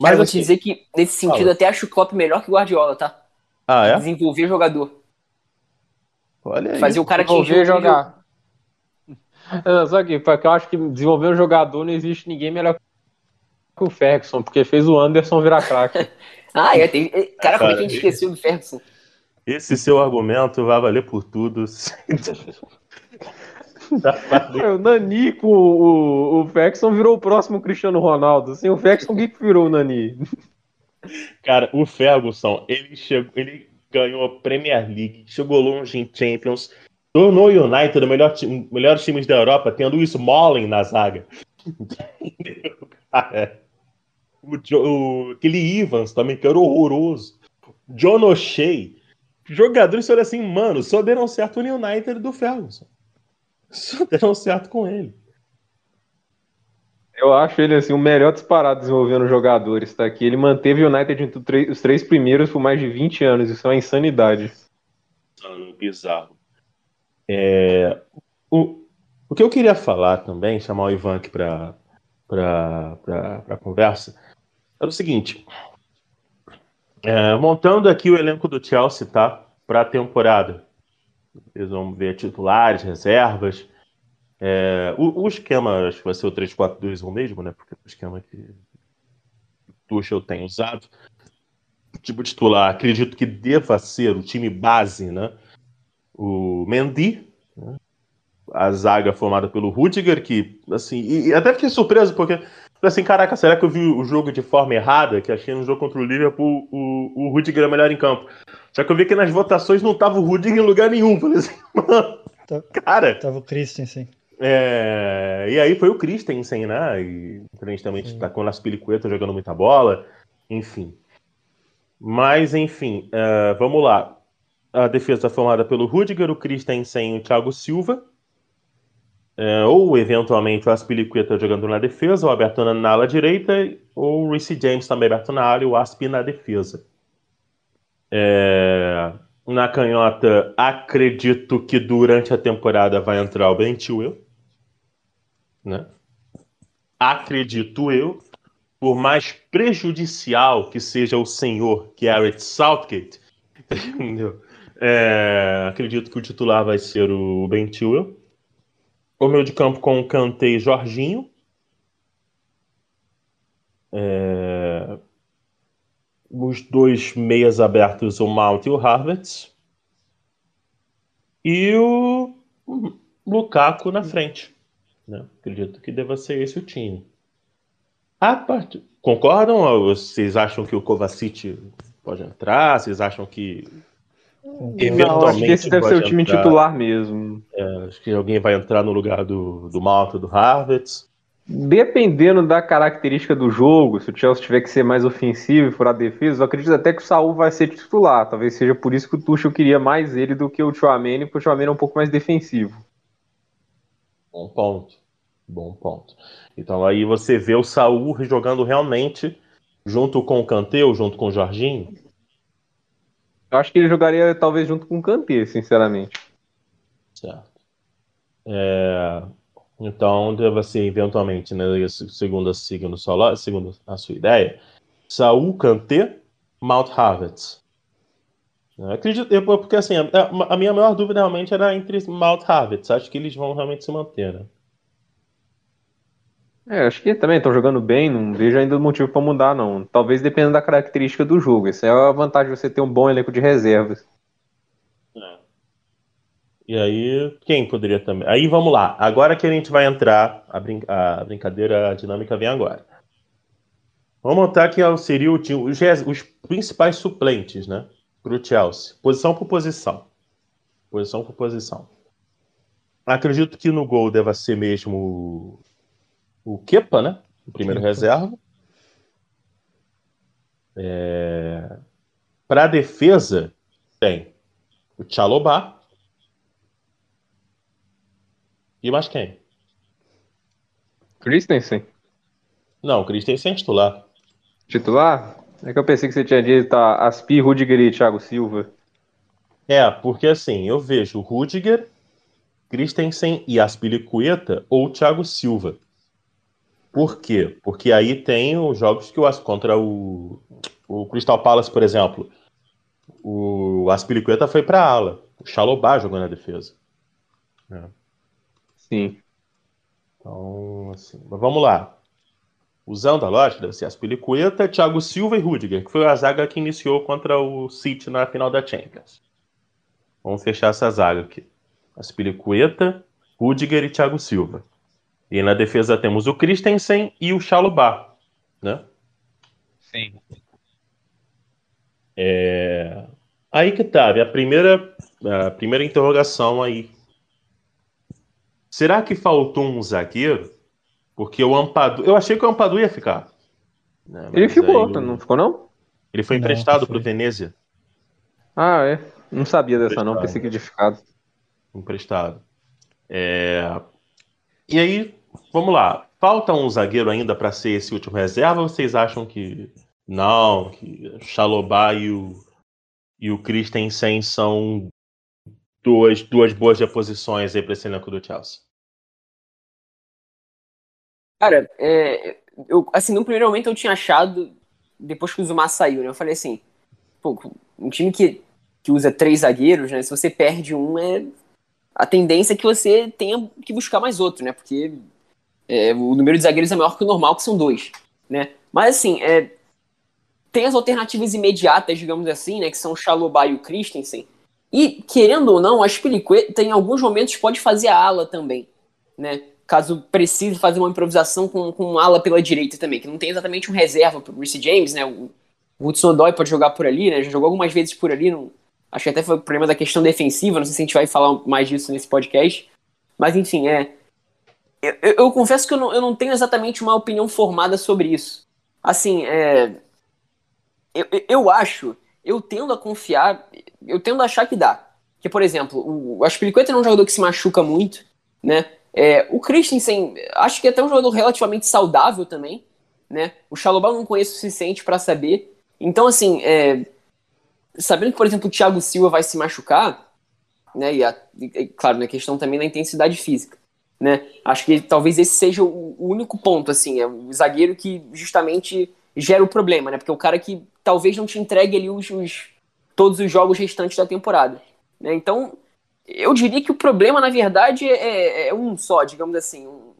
mas Cara, vou assim, te dizer que, nesse sentido, fala. até acho o Klopp melhor que o Guardiola, tá? Ah, é? Desenvolver jogador. Olha Fazer o cara atingir jogar. Só que, porque eu acho que desenvolver um jogador não existe ninguém melhor que o Ferguson, porque fez o Anderson virar craque. ah, é, tem... cara, como é que a gente esqueceu do Ferguson? Esse seu argumento vai valer por tudo. o Nani com o, o Ferguson virou o próximo Cristiano Ronaldo. Sem o Ferguson, o que virou o Nani? Cara, o Ferguson, ele chegou, ele ganhou a Premier League, chegou longe em Champions, tornou o United o melhor, time, melhor times da Europa, tendo o Smalling na zaga. Entendeu, cara? O, o, aquele Evans também, que era horroroso. John O'Shea. Jogadores olham assim, mano, só deram certo o United do Ferguson. Só deram certo com ele. Eu acho ele assim o melhor disparado desenvolvendo jogadores, tá aqui. Ele manteve o United entre os três primeiros por mais de 20 anos. Isso é uma insanidade. Bizarro. É, o, o que eu queria falar também, chamar o Ivan aqui para para conversa, é o seguinte. É, montando aqui o elenco do Chelsea, tá? Para a temporada. Eles vão ver titulares, reservas. É, o, o, esquema, acho que vai ser o 3-4-2-1 mesmo, né? Porque é o esquema que o Tuchel tem usado. Tipo titular, acredito que deva ser o time base, né? O Mendy, né? a zaga formada pelo Rudiger, que, assim, e, e, até fiquei surpreso, porque, assim, caraca, será que eu vi o jogo de forma errada? Que achei no jogo contra o Liverpool o, o Rudiger é melhor em campo. Só que eu vi que nas votações não tava o Rudiger em lugar nenhum. Falei assim, mano, cara. Tava o Christensen. É, e aí foi o Christensen, né? E aparentemente tá com as pilicuetas jogando muita bola, enfim. Mas, enfim, uh, vamos lá. A defesa formada pelo Rudiger, o Christensen e o Thiago Silva. É, ou, eventualmente, o Aspilicueta jogando na defesa, o Alberto na ala direita, ou o Reece James também aberto na ala e o Aspi na defesa. É, na canhota, acredito que durante a temporada vai entrar o Ben Chilwell. Né? Acredito eu. Por mais prejudicial que seja o senhor Garrett Southgate? É, acredito que o titular vai ser o Ben Chilwell. O meio de campo com Kanté e Jorginho. É, os dois meias abertos, o Mount e o Harvard. E o Lukaku na frente. Né? Acredito que deva ser esse o time. A part... Concordam? Vocês acham que o Kovacic pode entrar? Vocês acham que. Não, acho que esse deve ser o time entrar... titular mesmo. É, acho que alguém vai entrar no lugar do, do Malta, do Harvard. Dependendo da característica do jogo, se o Chelsea tiver que ser mais ofensivo e for a defesa, eu acredito até que o Saul vai ser titular. Talvez seja por isso que o Tuchel queria mais ele do que o Chouameni, porque o Chouameni é um pouco mais defensivo. Bom ponto. Bom ponto. Então aí você vê o Saul jogando realmente junto com o Kanté ou junto com o Jorginho? Eu acho que ele jogaria talvez junto com o Kanté, sinceramente. Certo. É, então, deve ser eventualmente, né, segundo a segundo, solo, segundo a sua ideia, Saul Kanté, Mount Havertz. acredito, eu, porque assim, a, a, minha maior dúvida realmente era entre Mount Havertz. Acho que eles vão realmente se manter, né? É, acho que também estão jogando bem, não vejo ainda motivo para mudar, não. Talvez dependa da característica do jogo. Essa é a vantagem de você ter um bom elenco de reservas. É. E aí, quem poderia também? Aí vamos lá. Agora que a gente vai entrar, a, brin... a brincadeira, a dinâmica vem agora. Vamos montar que seria o time, os, os principais suplentes, né? Para o Chelsea. Posição por posição. Posição por posição. Acredito que no gol deva ser mesmo o Kepa, né? O primeiro Kepa. reserva. É... Para a defesa, tem o Chalobah. E mais quem? Christensen. Não, Christensen é titular. Titular? É que eu pensei que você tinha dito tá, Aspi, Rudiger e Thiago Silva. É, porque assim, eu vejo Rudiger, Christensen e Aspilicueta ou Thiago Silva. Por quê? Porque aí tem os jogos que o contra o, o Crystal Palace, por exemplo. O Aspilicueta foi para ala. O Chalobah jogou na defesa. É. Sim. Então, assim, mas vamos lá. Usando a lógica, deve ser Aspilicueta, Thiago Silva e Rudiger, que foi a zaga que iniciou contra o City na final da Champions. Vamos fechar essa zaga aqui. Aspilicueta, Rudiger e Thiago Silva. E na defesa temos o Christensen e o Chalobah, né? Sim. É... Aí que tá, a primeira, a primeira interrogação aí Será que faltou um zagueiro? Porque o Ampadu. Eu achei que o Ampadu ia ficar. Né? Ele ficou, aí, não ficou, não? Ele foi emprestado para o Venezia. Ah, é. Não sabia dessa, não. Pensei que tinha ficado. Emprestado. É... E aí, vamos lá. Falta um zagueiro ainda para ser esse último reserva? Ou vocês acham que não, que Chalobah e o, e o Christensen são duas, duas boas reposições aí para esse elenco do Chelsea? Cara, é, eu, assim, no primeiro momento eu tinha achado, depois que o Zuma saiu, né? Eu falei assim, pô, um time que, que usa três zagueiros, né? Se você perde um, é, a tendência é que você tenha que buscar mais outro, né? Porque é, o número de zagueiros é maior que o normal, que são dois, né? Mas assim, é, tem as alternativas imediatas, digamos assim, né? Que são o Chalobah e o Christensen, e, querendo ou não, a Spilicueta em alguns momentos pode fazer a ala também, né? Caso precise fazer uma improvisação com, com ala pela direita também, que não tem exatamente um reserva para o James, né? O, o Hudson Odoi pode jogar por ali, né? Já jogou algumas vezes por ali, não, acho que até foi o problema da questão defensiva, não sei se a gente vai falar mais disso nesse podcast. Mas enfim, é. eu, eu, eu confesso que eu não, eu não tenho exatamente uma opinião formada sobre isso. Assim, é, eu, eu acho, eu tendo a confiar, eu tendo a achar que dá. Que, por exemplo, o Aspilicueta é um jogador que se machuca muito, né? É, o Christensen, acho que é até um jogador relativamente saudável também, né? O Chalobah não conheço o suficiente para saber. Então, assim, é, sabendo que, por exemplo, o Thiago Silva vai se machucar, né? E, a, e claro, na questão também da intensidade física, né? Acho que talvez esse seja o, o único ponto, assim, é o zagueiro que justamente gera o problema, né? Porque é o cara que talvez não te entregue ali os, os todos os jogos restantes da temporada. Né? Então, eu diria que o problema, na verdade, é, é, é um só, digamos assim, um,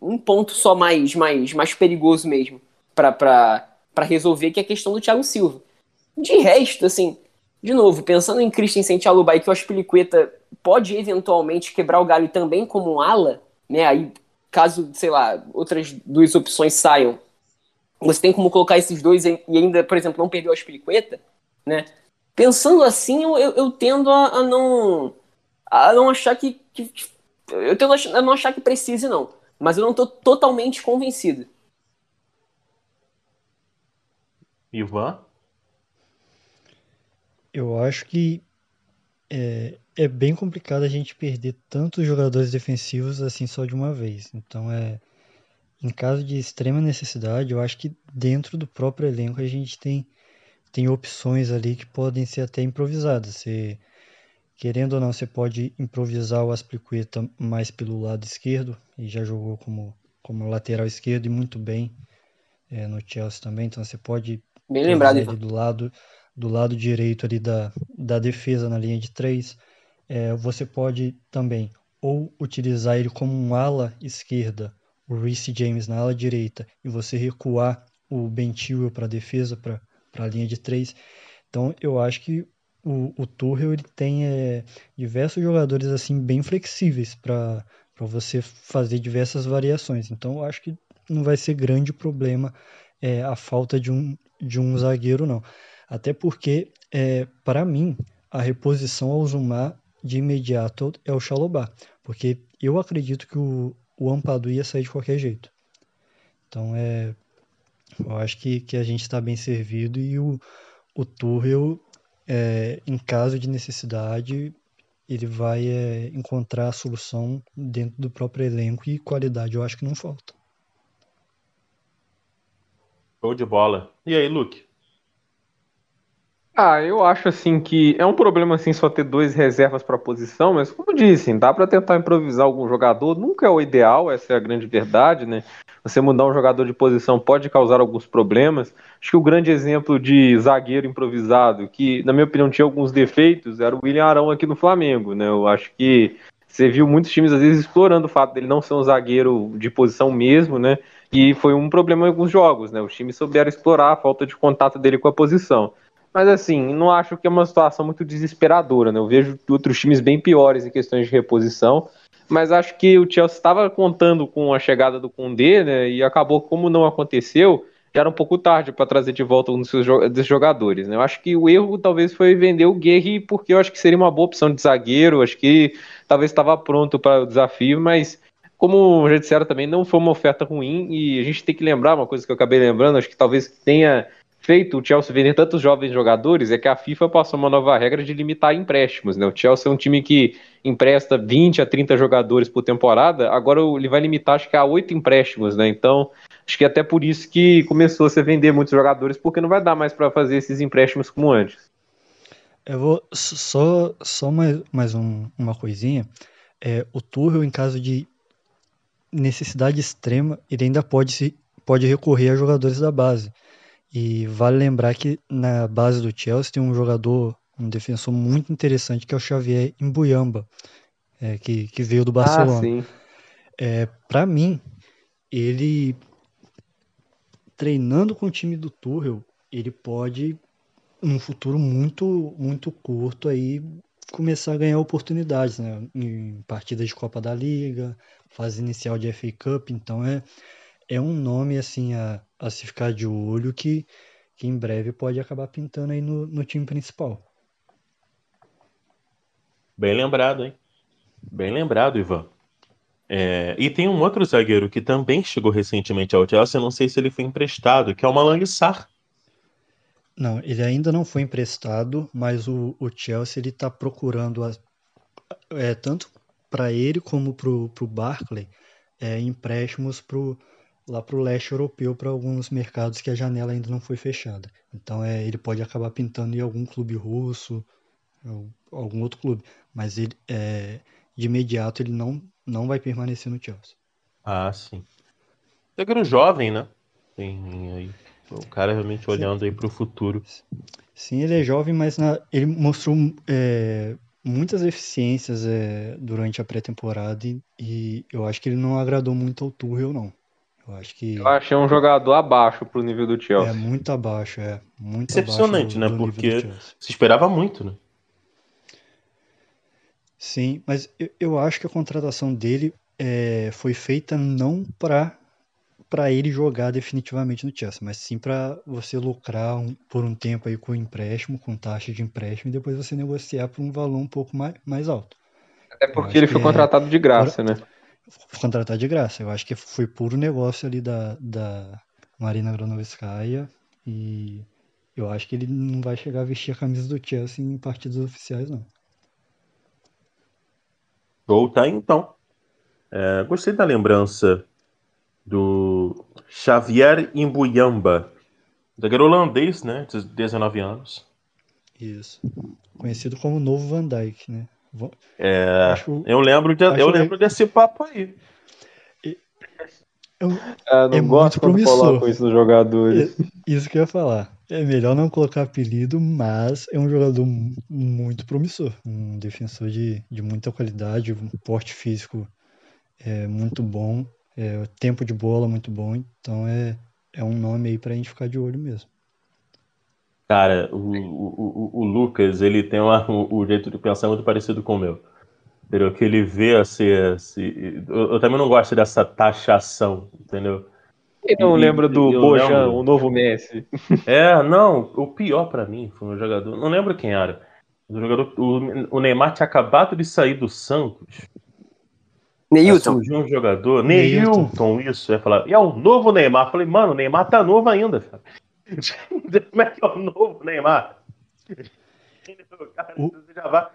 um, ponto só mais, mais, mais perigoso mesmo para resolver, que é a questão do Thiago Silva. De resto, assim, de novo, pensando em Christian Alubai, que o Aspilicueta pode eventualmente quebrar o galho também como um ala, né? Aí, caso, sei lá, outras duas opções saiam, você tem como colocar esses dois e ainda, por exemplo, não perder o Aspilicueta, né? Pensando assim, eu, eu tendo a, a, não a não achar que, que, eu tendo a não achar que precise não, mas eu não estou totalmente convencido. Ivan? Eu acho que é, é bem complicado a gente perder tantos jogadores defensivos assim só de uma vez. Então é em caso de extrema necessidade, eu acho que dentro do próprio elenco a gente tem, tem opções ali que podem ser até improvisadas. Você, querendo ou não, você pode improvisar o Aspliqueta mais pelo lado esquerdo, e já jogou como, como lateral esquerdo e muito bem é, no Chelsea também. Então você pode bem lembrado ali do lado do lado direito ali da, da defesa na linha de três. É, você pode também ou utilizar ele como um ala esquerda o Reece James na ala direita e você recuar o Ben para a defesa, para a linha de três. Então eu acho que o, o Tuchel ele tem é, diversos jogadores assim bem flexíveis para você fazer diversas variações. Então eu acho que não vai ser grande problema é, a falta de um, de um zagueiro não. Até porque, é, para mim, a reposição ao Zumar de imediato é o Xalobá. Porque eu acredito que o, o Ampadu ia sair de qualquer jeito. Então é. Eu acho que, que a gente está bem servido e o, o Tuchel, é, em caso de necessidade, ele vai é, encontrar a solução dentro do próprio elenco e qualidade eu acho que não falta. Show de bola. E aí, Luke? Ah, eu acho assim que é um problema assim só ter dois reservas para posição, mas como disse, dá para tentar improvisar algum jogador, nunca é o ideal, essa é a grande verdade, né? Você mudar um jogador de posição pode causar alguns problemas. Acho que o grande exemplo de zagueiro improvisado, que na minha opinião tinha alguns defeitos, era o William Arão aqui no Flamengo, né? Eu acho que você viu muitos times às vezes explorando o fato dele não ser um zagueiro de posição mesmo, né? E foi um problema em alguns jogos, né? Os times souberam explorar a falta de contato dele com a posição. Mas assim, não acho que é uma situação muito desesperadora, né? Eu vejo outros times bem piores em questões de reposição. Mas acho que o Chelsea estava contando com a chegada do Koundé, né? E acabou, como não aconteceu, já era um pouco tarde para trazer de volta um dos jogadores. Né? Eu acho que o erro talvez foi vender o Guerri, porque eu acho que seria uma boa opção de zagueiro. Acho que talvez estava pronto para o desafio, mas como já disseram também, não foi uma oferta ruim. E a gente tem que lembrar uma coisa que eu acabei lembrando, acho que talvez tenha feito o Chelsea vender tantos jovens jogadores é que a FIFA passou uma nova regra de limitar empréstimos. Né? O Chelsea é um time que empresta 20 a 30 jogadores por temporada, agora ele vai limitar acho que a 8 empréstimos. Né? Então, acho que é até por isso que começou a se vender muitos jogadores, porque não vai dar mais para fazer esses empréstimos como antes. Eu vou só, só mais, mais um, uma coisinha. É, o Tuchel, em caso de necessidade extrema, ele ainda pode, se, pode recorrer a jogadores da base. E vale lembrar que na base do Chelsea tem um jogador, um defensor muito interessante que é o Xavier Mbuyamba, é, que, que veio do Barcelona. Ah, sim. É, Para mim, ele treinando com o time do Tuchel, ele pode, num futuro muito, muito curto, aí começar a ganhar oportunidades, né? Em partidas de Copa da Liga, fase inicial de FA Cup, então é, é um nome assim a, a se ficar de olho que, que em breve pode acabar pintando aí no, no time principal. Bem lembrado, hein? Bem lembrado, Ivan. É, e tem um outro zagueiro que também chegou recentemente ao Chelsea, não sei se ele foi emprestado, que é o Malang Sarr. Não, ele ainda não foi emprestado, mas o, o Chelsea ele está procurando a, é, tanto para ele como para o Barclay é, empréstimos pro, lá para o leste europeu para alguns mercados que a janela ainda não foi fechada. Então é, ele pode acabar pintando em algum clube russo, algum outro clube, mas ele é, de imediato ele não, não vai permanecer no Chelsea. Ah, sim. Zagueiro jovem, né? Tem aí o cara realmente olhando Sim. aí para o futuro. Sim, ele é jovem, mas na, ele mostrou é, muitas eficiências é, durante a pré-temporada e, e, eu acho que ele não agradou muito ao Tuchel, não. Eu acho que. Eu achei um jogador abaixo pro nível do Chelsea. É muito abaixo, é. Muito Decepcionante, né? Porque se esperava muito, né? Sim, mas eu, eu acho que a contratação dele é, foi feita não para para ele jogar definitivamente no Chelsea, mas sim para você lucrar um, por um tempo aí com empréstimo, com taxa de empréstimo, e depois você negociar por um valor um pouco mais, mais alto. Até porque ele foi é contratado de graça, né? Foi contratado de graça. Eu acho que foi puro negócio ali da, da Marina Granovskaya e eu acho que ele não vai chegar a vestir a camisa do Chelsea em partidas oficiais, não. Voltar então. É, gostei da lembrança do Xavier Imbuyamba, zagueiro holandês, né, de 19 anos. Isso. Conhecido como Novo Van Dijk, né? É, acho, eu lembro de, eu lembro desse papo aí. Eu, é, não é gosto quando coloco isso nos jogadores. É, isso que eu ia falar. É melhor não colocar apelido, mas é um jogador muito promissor. Um defensor de, de muita qualidade, um porte físico é, muito bom. É, o tempo de bola muito bom, então é, é um nome aí pra gente ficar de olho mesmo. Cara, o, o, o, o Lucas, ele tem uma, o, o, jeito de pensar muito parecido com o meu. Entendeu? Que ele vê assim, assim eu, eu, também não gosto dessa taxação, entendeu? Quem não e, lembra do Bojan, o novo Messi? É, não, o pior para mim foi um jogador, não lembro quem era. O jogador, o, o Neymar tinha acabado de sair do Santos Neilton. Surgiu um jogador, Neilton, isso. Ia falar, e é o novo Neymar. Eu falei, mano, o Neymar tá novo ainda. Como é que é o novo Neymar? Cara, o... você já vai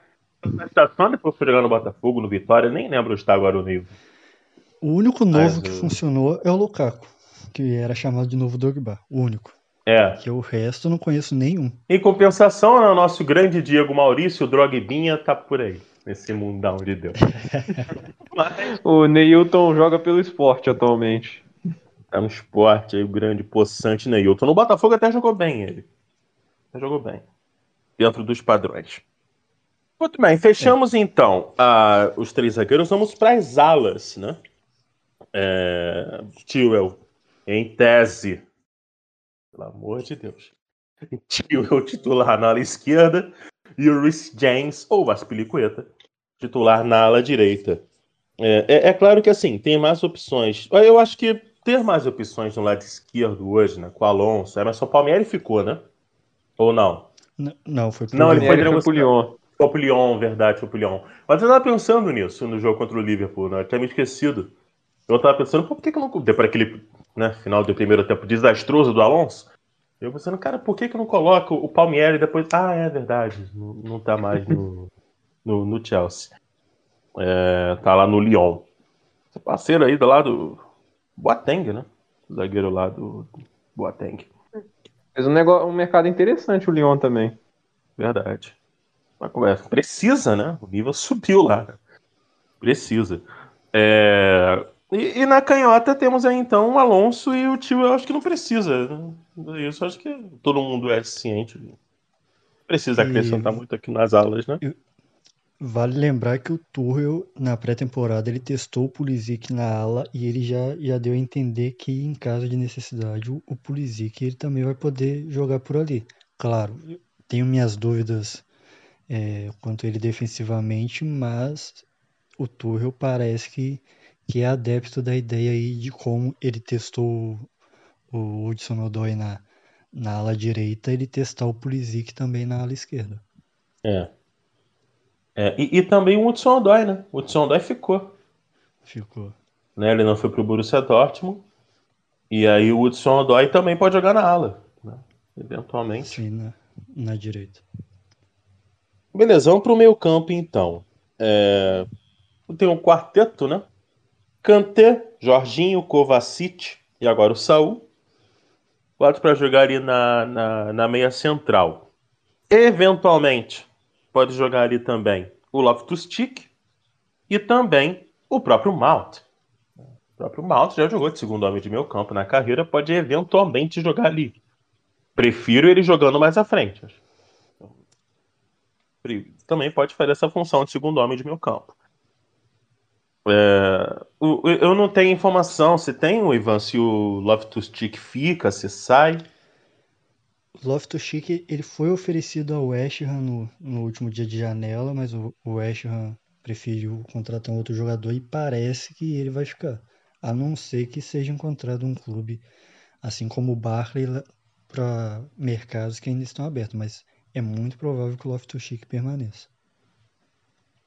na estação depois foi jogar no Botafogo, no Vitória, nem lembro onde está agora o Neilton. O único novo Mas, que eu... funcionou é o Lukaku, que era chamado de novo Drogba, o único. É. Que o resto eu não conheço nenhum. Em compensação, né, o nosso grande Diego Maurício, o Drogbinha, tá por aí nesse mundão de Deus. Mas... O Neilton joga pelo esporte atualmente. Tá no esporte aí, o grande possante Neilton. No Botafogo até jogou bem ele. Até jogou bem. Dentro dos padrões. Muito bem, fechamos é. então uh, os três zagueiros. Vamos para as alas, né? É, em tese. Pelo amor de Deus. Tewell titular na ala esquerda e o Rhys James, ou Vaspilicueta, titular na ala direita. É, é, é, claro que assim, tem mais opções. Eu acho que ter mais opções no lado esquerdo hoje, né, com o Alonso, é, mas só o Palmeiras ficou, né? Ou não? N não, foi pro Não, ele foi, foi pro Lyon. Foi pro Lyon, verdade, foi pro Lyon. Mas eu tava pensando nisso no jogo contra o Liverpool, né? Eu tinha me esquecido. Eu tava pensando, por que, que eu não. Depois daquele né, final do primeiro tempo desastroso do Alonso, eu pensando, cara, por que, que eu não coloco o Palmieri depois? Ah, é verdade, não, não tá mais no, no, no, Chelsea. É, tá lá no Lyon. Esse parceiro aí do lado Boateng, né? O zagueiro lá do Boateng. Fez um, negócio, um mercado interessante o Lyon também. Verdade. Mas, precisa, né? O nível subiu lá. Precisa. É, e, e, na canhota temos aí então o Alonso e o tio, eu acho que não precisa. Né? Isso acho que todo mundo é ciente. Precisa acrescentar e... muito aqui nas alas, né? Vale lembrar que o Tuchel, na pré-temporada, ele testou o Pulisic na ala e ele já, já deu a entender que, em caso de necessidade, o, o Pulisic ele também vai poder jogar por ali. Claro, tenho minhas dúvidas é, quanto ele defensivamente, mas o Tuchel parece que que é adepto da ideia aí de como ele testou o Hudson Odoi na, na ala direita, ele testar o Pulisic também na ala esquerda. É. é e, e, também o Hudson Odoi, né? O Hudson Odoi ficou. Ficou. Né? Ele não foi pro Borussia Dortmund. E aí o Hudson Odoi também pode jogar na ala, né? eventualmente. Sim, na, na direita. Beleza, vamos pro meio campo então. É... Tem um quarteto, né? Kanté, Jorginho, Kovacic e agora o Saul. Quatro para jogar ali na, na, na meia central. Eventualmente, pode jogar ali também o Loftus-Cheek e também o próprio Mount. O próprio Mount já jogou de segundo homem de meio campo na carreira, pode eventualmente jogar ali. Prefiro ele jogando mais à frente. Também pode fazer essa função de segundo homem de meio campo. É, eu não tenho informação se tem o Ivan, se o Loftus-Cheek fica, se sai. Loftus-Cheek ele foi oferecido ao West Ham no, no último dia de janela, mas o, o West Ham preferiu contratar um outro jogador e parece que ele vai ficar. A não ser que seja encontrado um clube, assim como o Barclay, para mercados que ainda estão abertos, mas é muito provável que o Loftus-Cheek permaneça.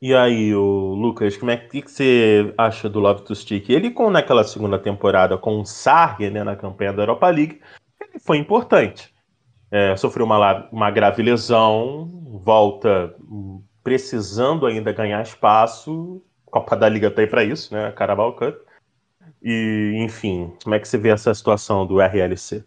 E aí, o Lucas, como é que, que você acha do Stick? Ele, com naquela segunda temporada com o Sarri, né, na campanha da Europa League, ele foi importante. É, sofreu uma, uma grave lesão, volta precisando ainda ganhar espaço. Copa da Liga tá aí para isso, né? Carabao Cup. E, enfim, como é que você vê essa situação do RLC?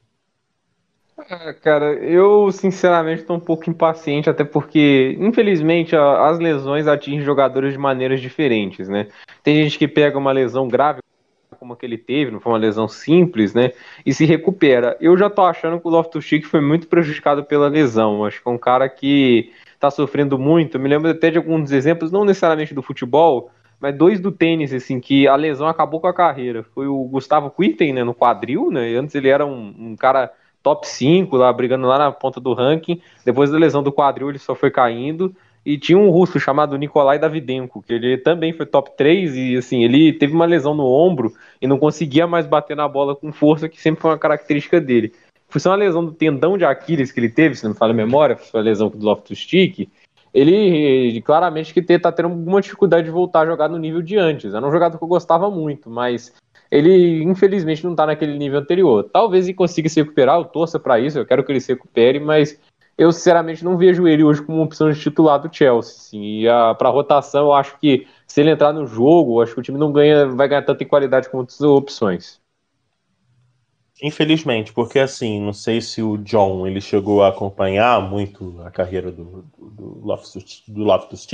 Ah, cara, eu sinceramente estou um pouco impaciente, até porque, infelizmente, as lesões atingem jogadores de maneiras diferentes, né? Tem gente que pega uma lesão grave, como que ele teve, não foi uma lesão simples, né? E se recupera. Eu já tô achando que o Loftus-Cheek foi muito prejudicado pela lesão. Acho que é um cara que tá sofrendo muito. me lembro até de alguns exemplos, não necessariamente do futebol, mas dois do tênis, assim, que a lesão acabou com a carreira. Foi o Gustavo Kuiten, né, no quadril, né? Antes ele era um, um cara top 5 lá, brigando lá na ponta do ranking. Depois da lesão do quadril, ele só foi caindo. E tinha um russo chamado Nikolai Davidenko, que ele também foi top 3 e assim, ele teve uma lesão no ombro e não conseguia mais bater na bola com força, que sempre foi uma característica dele. Foi só uma lesão do tendão de Aquiles que ele teve, se não me falha a memória, foi a lesão do Loftus Stick. Ele claramente que tá tendo alguma dificuldade de voltar a jogar no nível de antes. Era um jogador que eu gostava muito, mas ele infelizmente não está naquele nível anterior. Talvez ele consiga se recuperar, eu torça para isso, eu quero que ele se recupere, mas eu sinceramente não vejo ele hoje como uma opção de titular do Chelsea. Sim. E para rotação, eu acho que se ele entrar no jogo, acho que o time não ganha, vai ganhar tanta qualidade como outras opções. Infelizmente, porque assim, não sei se o John ele chegou a acompanhar muito a carreira do, do, do Loftus, do Loftus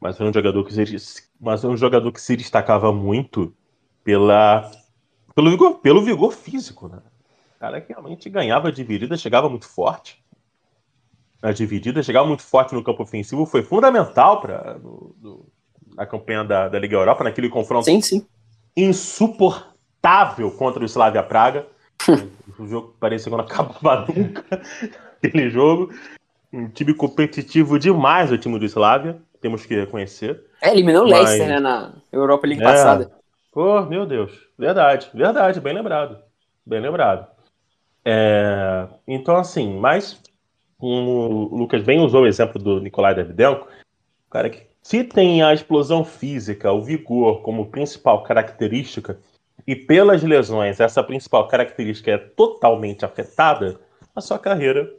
mas foi um jogador que se, mas foi um jogador que se destacava muito pela, pelo, vigor, pelo vigor físico, né? O cara que realmente ganhava a dividida, chegava muito forte. A dividida, chegava muito forte no campo ofensivo, foi fundamental para a campanha da, da Liga Europa, naquele confronto sim, sim. insuportável contra o Slavia Praga. o jogo parecia que não acabava nunca, aquele jogo. Um time competitivo demais, o time do Slavia, temos que reconhecer. É, eliminou o Mas... Leicester, né, na Europa League é, passada. Pô, meu Deus. Verdade, verdade, bem lembrado. Bem lembrado. É, então, assim, mas o Lucas bem usou o exemplo do Nicolai Davidenko, cara que se tem a explosão física, o vigor como principal característica, e pelas lesões essa principal característica é totalmente afetada, a sua carreira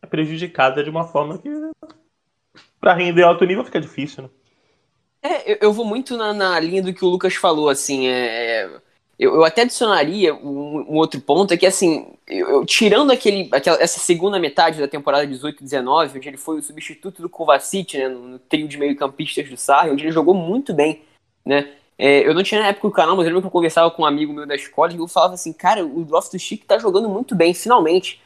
é prejudicada de uma forma que para render alto nível fica difícil, né? É, eu, eu vou muito na, na, linha do que o Lucas falou, assim, é, é eu, eu, até adicionaria um, um, outro ponto, é que, assim, eu, tirando aquele, aquela, essa segunda metade da temporada 18-19, onde ele foi o substituto do Kovacic, né, no, no trio de meio-campistas do Sarri, onde ele jogou muito bem, né, é, eu não tinha na época o canal, mas eu lembro que eu conversava com um amigo meu da escola e eu falava assim, cara, o Loftus-Cheek tá jogando muito bem, finalmente.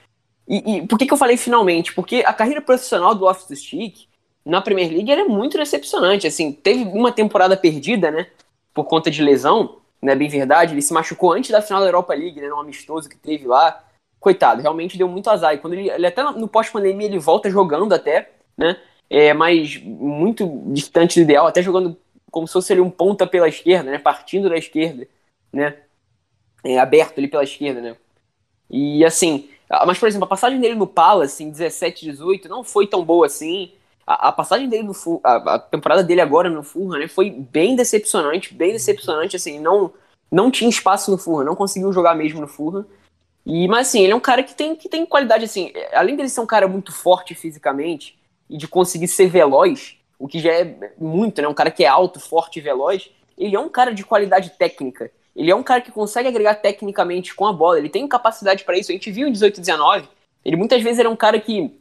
E, e, por que, que eu falei finalmente? Porque a carreira profissional do Loftus-Cheek na Premier League era muito decepcionante. Assim, teve uma temporada perdida, né? Por conta de lesão, né? Bem verdade. Ele se machucou antes da final da Europa League, né? Um amistoso que teve lá. Coitado, realmente deu muito azar. E quando ele, ele até no pós-pandemia ele volta jogando até, né? É, mas muito distante do ideal, até jogando como se fosse ele um ponta pela esquerda, né? Partindo da esquerda, né? É, aberto ali pela esquerda, né? E assim, mas por exemplo, a passagem dele no Palace em 17, 18 não foi tão boa assim. A, a passagem dele no Fulham, a, a, temporada dele agora no Fulham, né, foi bem decepcionante, bem decepcionante, assim, não, não tinha espaço no Fulham, não conseguiu jogar mesmo no Fulham. E, mas assim, ele é um cara que tem, que tem qualidade, assim, além dele ser um cara muito forte fisicamente e de conseguir ser veloz, o que já é muito, né? Um cara que é alto, forte e veloz, ele é um cara de qualidade técnica. Ele é um cara que consegue agregar tecnicamente com a bola, ele tem capacidade para isso. A gente viu em 18 19, ele muitas vezes era um cara que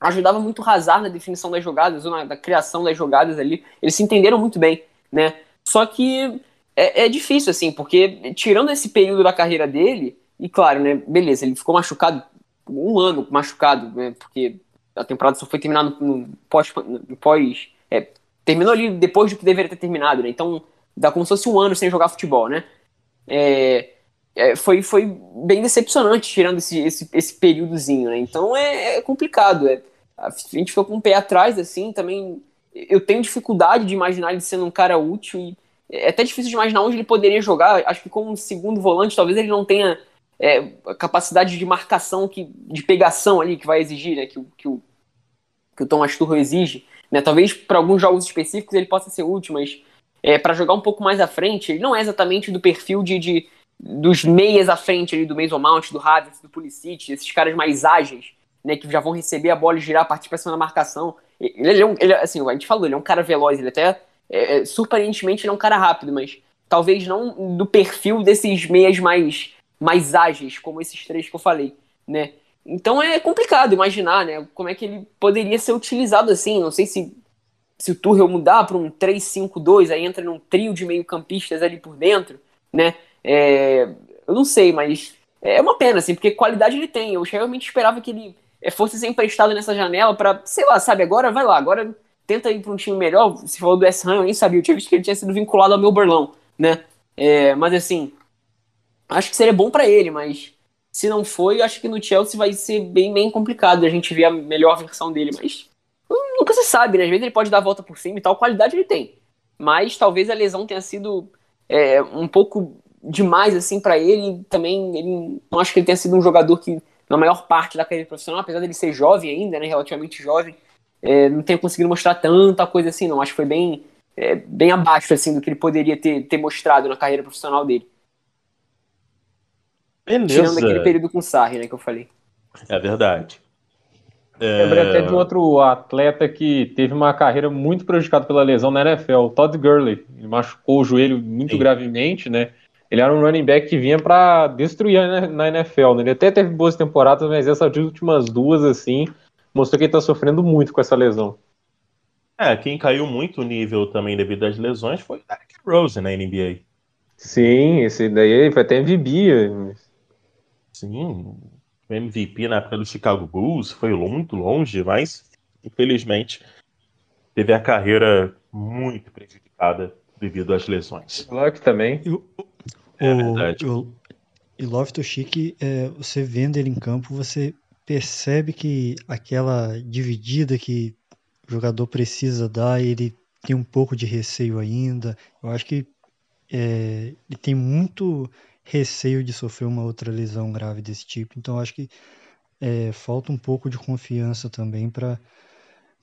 ajudava muito o Hazard na definição das jogadas, ou na, criação das jogadas ali. Eles se entenderam muito bem, né? Só que é, é difícil, assim, porque tirando esse período da carreira dele, e claro, né, beleza, ele ficou machucado um ano machucado, né, porque a temporada só foi terminar no, no pós, no pós é, terminou ali depois do que deveria ter terminado, né, então dá como se fosse um ano sem jogar futebol, né, é, é, foi, foi bem decepcionante tirando esse, esse, esse períodozinho, né, então é, é complicado, é, a gente ficou com o pé atrás, assim, também eu tenho dificuldade de imaginar ele sendo um cara útil e é até difícil de imaginar onde ele poderia jogar. Acho que como segundo volante, talvez ele não tenha é, a capacidade de marcação, que, de pegação ali que vai exigir, né, que, que, o, que o Thomas Tuchel exige. Né? Talvez para alguns jogos específicos ele possa ser útil, mas é, para jogar um pouco mais à frente, ele não é exatamente do perfil de, de dos meias à frente ali, do Mason Mount, do Havertz, do Pulisic, esses caras mais ágeis, né, que já vão receber a bola e girar a partir para cima da marcação. Ele, é um, ele, assim, a gente falou, ele é um cara veloz, ele até, é, é, surpreendentemente, ele é um cara rápido, mas talvez não do perfil desses meias mais mais ágeis, como esses três que eu falei, né? Então é complicado imaginar, né? Como é que ele poderia ser utilizado assim. Não sei se, se o Tuchel mudar para um 3-5-2, aí entra num trio de meio-campistas ali por dentro, né? É, eu não sei, mas é uma pena, assim, porque qualidade ele tem. Eu realmente esperava que ele é, fosse ser emprestado nessa janela para, sei lá, sabe, agora vai lá, agora tenta ir para um time melhor. Se falou do S. Ham, eu nem sabia, eu tinha visto que ele tinha sido vinculado ao meu Berlão, né? É, mas assim, acho que seria bom para ele, mas se não foi, acho que no Chelsea vai ser bem, bem complicado a gente ver a melhor versão dele, mas nunca se sabe, né? Às vezes ele pode dar a volta por cima e tal, qualidade ele tem. Mas talvez a lesão tenha sido é, um pouco demais assim para ele. Também ele, não acho que ele tenha sido um jogador que na maior parte da carreira profissional, apesar dele ser jovem ainda, né, relativamente jovem, é, não tenha conseguido mostrar tanta coisa assim, não. Acho que foi bem, é, bem abaixo assim do que ele poderia ter, ter mostrado na carreira profissional dele. Beleza. Tirando aquele período com o Sarri, né, que eu falei. É verdade. É... Lembrei até de outro atleta que teve uma carreira muito prejudicada pela lesão na NFL, o Todd Gurley. Ele machucou o joelho muito Sim. gravemente, né? Ele era um running back que vinha para destruir na NFL, né? Ele até teve boas temporadas, mas essas últimas duas, assim, mostrou que ele tá sofrendo muito com essa lesão. É, quem caiu muito o nível também devido às lesões foi o Derrick Rose na NBA. Sim, esse daí foi até MVP. Sim, MVP na época do Chicago Bulls, foi muito longe, mas infelizmente teve a carreira muito prejudicada devido às lesões. Love também. E o, é verdade. O, e Love to Chic, é, você vendo ele em campo, você percebe que aquela dividida que o jogador precisa dar, ele tem um pouco de receio ainda. Eu acho que é, ele tem muito receio de sofrer uma outra lesão grave desse tipo. Então acho que é, falta um pouco de confiança também para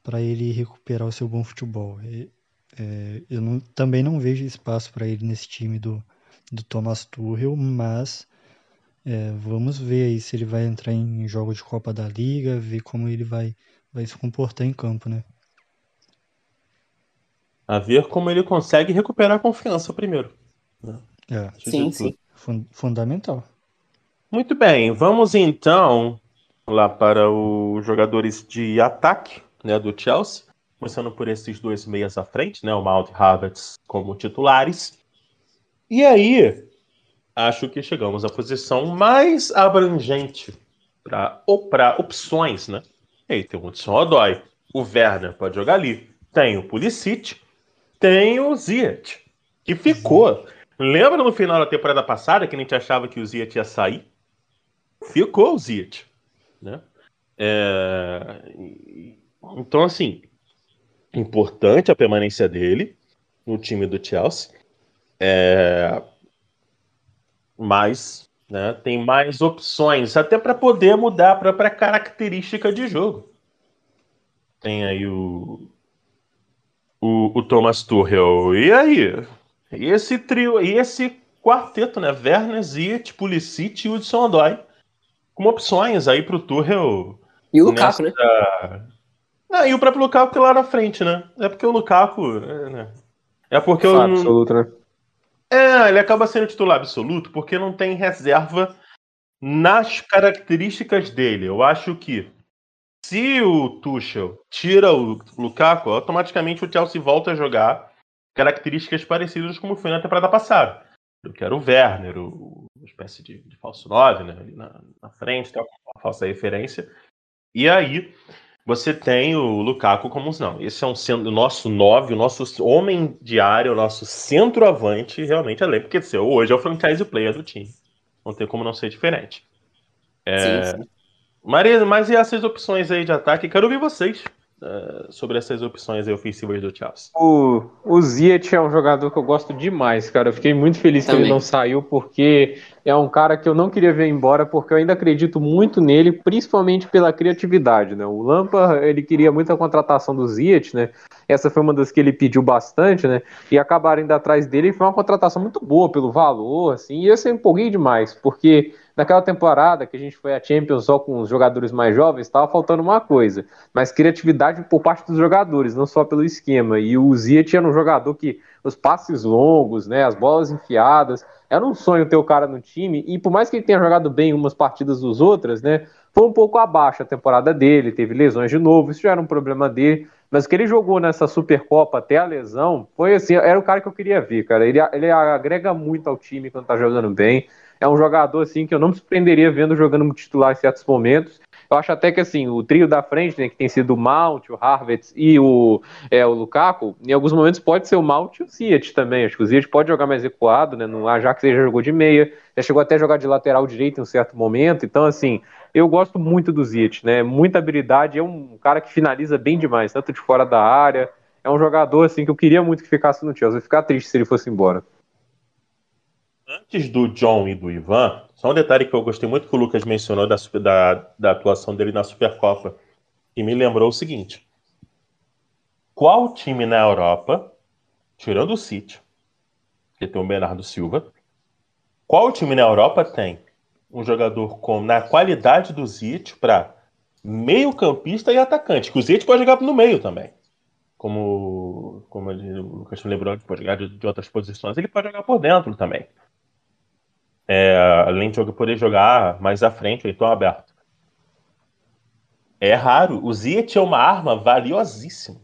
para ele recuperar o seu bom futebol. É, eu não, também não vejo espaço para ele nesse time do, do Thomas Tuchel, mas é, vamos ver aí se ele vai entrar em jogo de Copa da Liga, ver como ele vai, vai se comportar em campo, né? A ver como ele consegue recuperar a confiança primeiro. Né? É. Sim, sim fundamental. Muito bem, vamos então lá para os jogadores de ataque né, do Chelsea, começando por esses dois meias à frente, né, o Mount e Havertz como titulares. E aí, acho que chegamos à posição mais abrangente para opções, né? E aí tem o Hudson Odoi, o Werner pode jogar ali, tem o Pulisic, tem o Ziyech, que ficou Lembra no final da temporada passada que a gente achava que o Ziyech ia sair? Ficou o Ziyech, né? É... Então, assim, importante a permanência dele no time do Chelsea. É... Mas né, tem mais opções, até para poder mudar a própria característica de jogo. tem aí o, o, o Thomas Tuchel. E aí? E esse trio, e esse quarteto, né? Werner, Ziyech, Pulisic e Hudson Odoi. Com opções aí pro Tuchel. E o Lukaku, nessa... né? Não, e o próprio Lukaku lá na frente, né? É porque o Lukaku. É, né? é porque o. Absoluto, né? É, ele acaba sendo titular absoluto porque não tem reserva nas características dele. Eu acho que se o Tuchel tira o Lukaku, automaticamente o Chelsea volta a jogar características parecidas como foi na temporada passada. Eu quero o Werner, o, uma espécie de, de falso 9, né, ali na, na frente, tá, uma falsa referência. E aí você tem o Lukaku como não. Esse é um o nosso 9, o nosso homem de área, o nosso centroavante, realmente além, porque assim, hoje é o franchise player do time. Não tem como não ser diferente. É... Sim, sim. Maria, mas e essas opções aí de ataque? Quero ouvir vocês uh, sobre essas opções ofensivas do Chelsea. O, o Ziyech é um jogador que eu gosto demais, cara. Eu fiquei muito feliz Também. que ele não saiu, porque é um cara que eu não queria ver embora, porque eu ainda acredito muito nele, principalmente pela criatividade, né? O Lampa, ele queria muito a contratação do Ziyech, né? Essa foi uma das que ele pediu bastante, né? E acabaram indo atrás dele, e foi uma contratação muito boa pelo valor, assim, e eu se empolguei demais, porque naquela temporada que a gente foi a Champions só com os jogadores mais jovens, estava faltando uma coisa, mas criatividade por parte dos jogadores, não só pelo esquema. E o Zia tinha um jogador que os passes longos, né, as bolas enfiadas, era um sonho ter o cara no time. E por mais que ele tenha jogado bem umas partidas dos outras, né, foi um pouco abaixo a temporada dele, teve lesões de novo, isso já era um problema dele. Mas que ele jogou nessa Supercopa até a lesão foi assim, era o cara que eu queria ver, cara. Ele, ele agrega muito ao time quando tá jogando bem é um jogador assim que eu não me surpreenderia vendo jogando titular em certos momentos. Eu acho até que assim, o trio da frente, né, que tem sido o Mount, o Harvard e o, é, o Lukaku, em alguns momentos pode ser o Mount e o Ziyech também. Acho que o Ziyech pode jogar mais recuado, né, no Ajax ele já jogou de meia, já chegou até a jogar de lateral direito em um certo momento. Então, assim, eu gosto muito do Ziyech, né, muita habilidade, é um cara que finaliza bem demais, tanto de fora da área. É um jogador assim que eu queria muito que ficasse no Chelsea. Eu ia ficar triste se ele fosse embora antes do John e do Ivan, só um detalhe que eu gostei muito que o Lucas mencionou da, da, da atuação dele na Supercopa, e me lembrou o seguinte: qual time na Europa, tirando o City, que tem o Bernardo Silva, qual time na Europa tem um jogador com na qualidade do Zit para meio-campista e atacante? Que o Zit pode jogar no meio também. Como, como ele, o Lucas lembrou, que pode jogar de, de outras posições, ele pode jogar por dentro também. É, além de poder jogar mais à frente, então aberto. É raro. O Ziyech é uma arma valiosíssima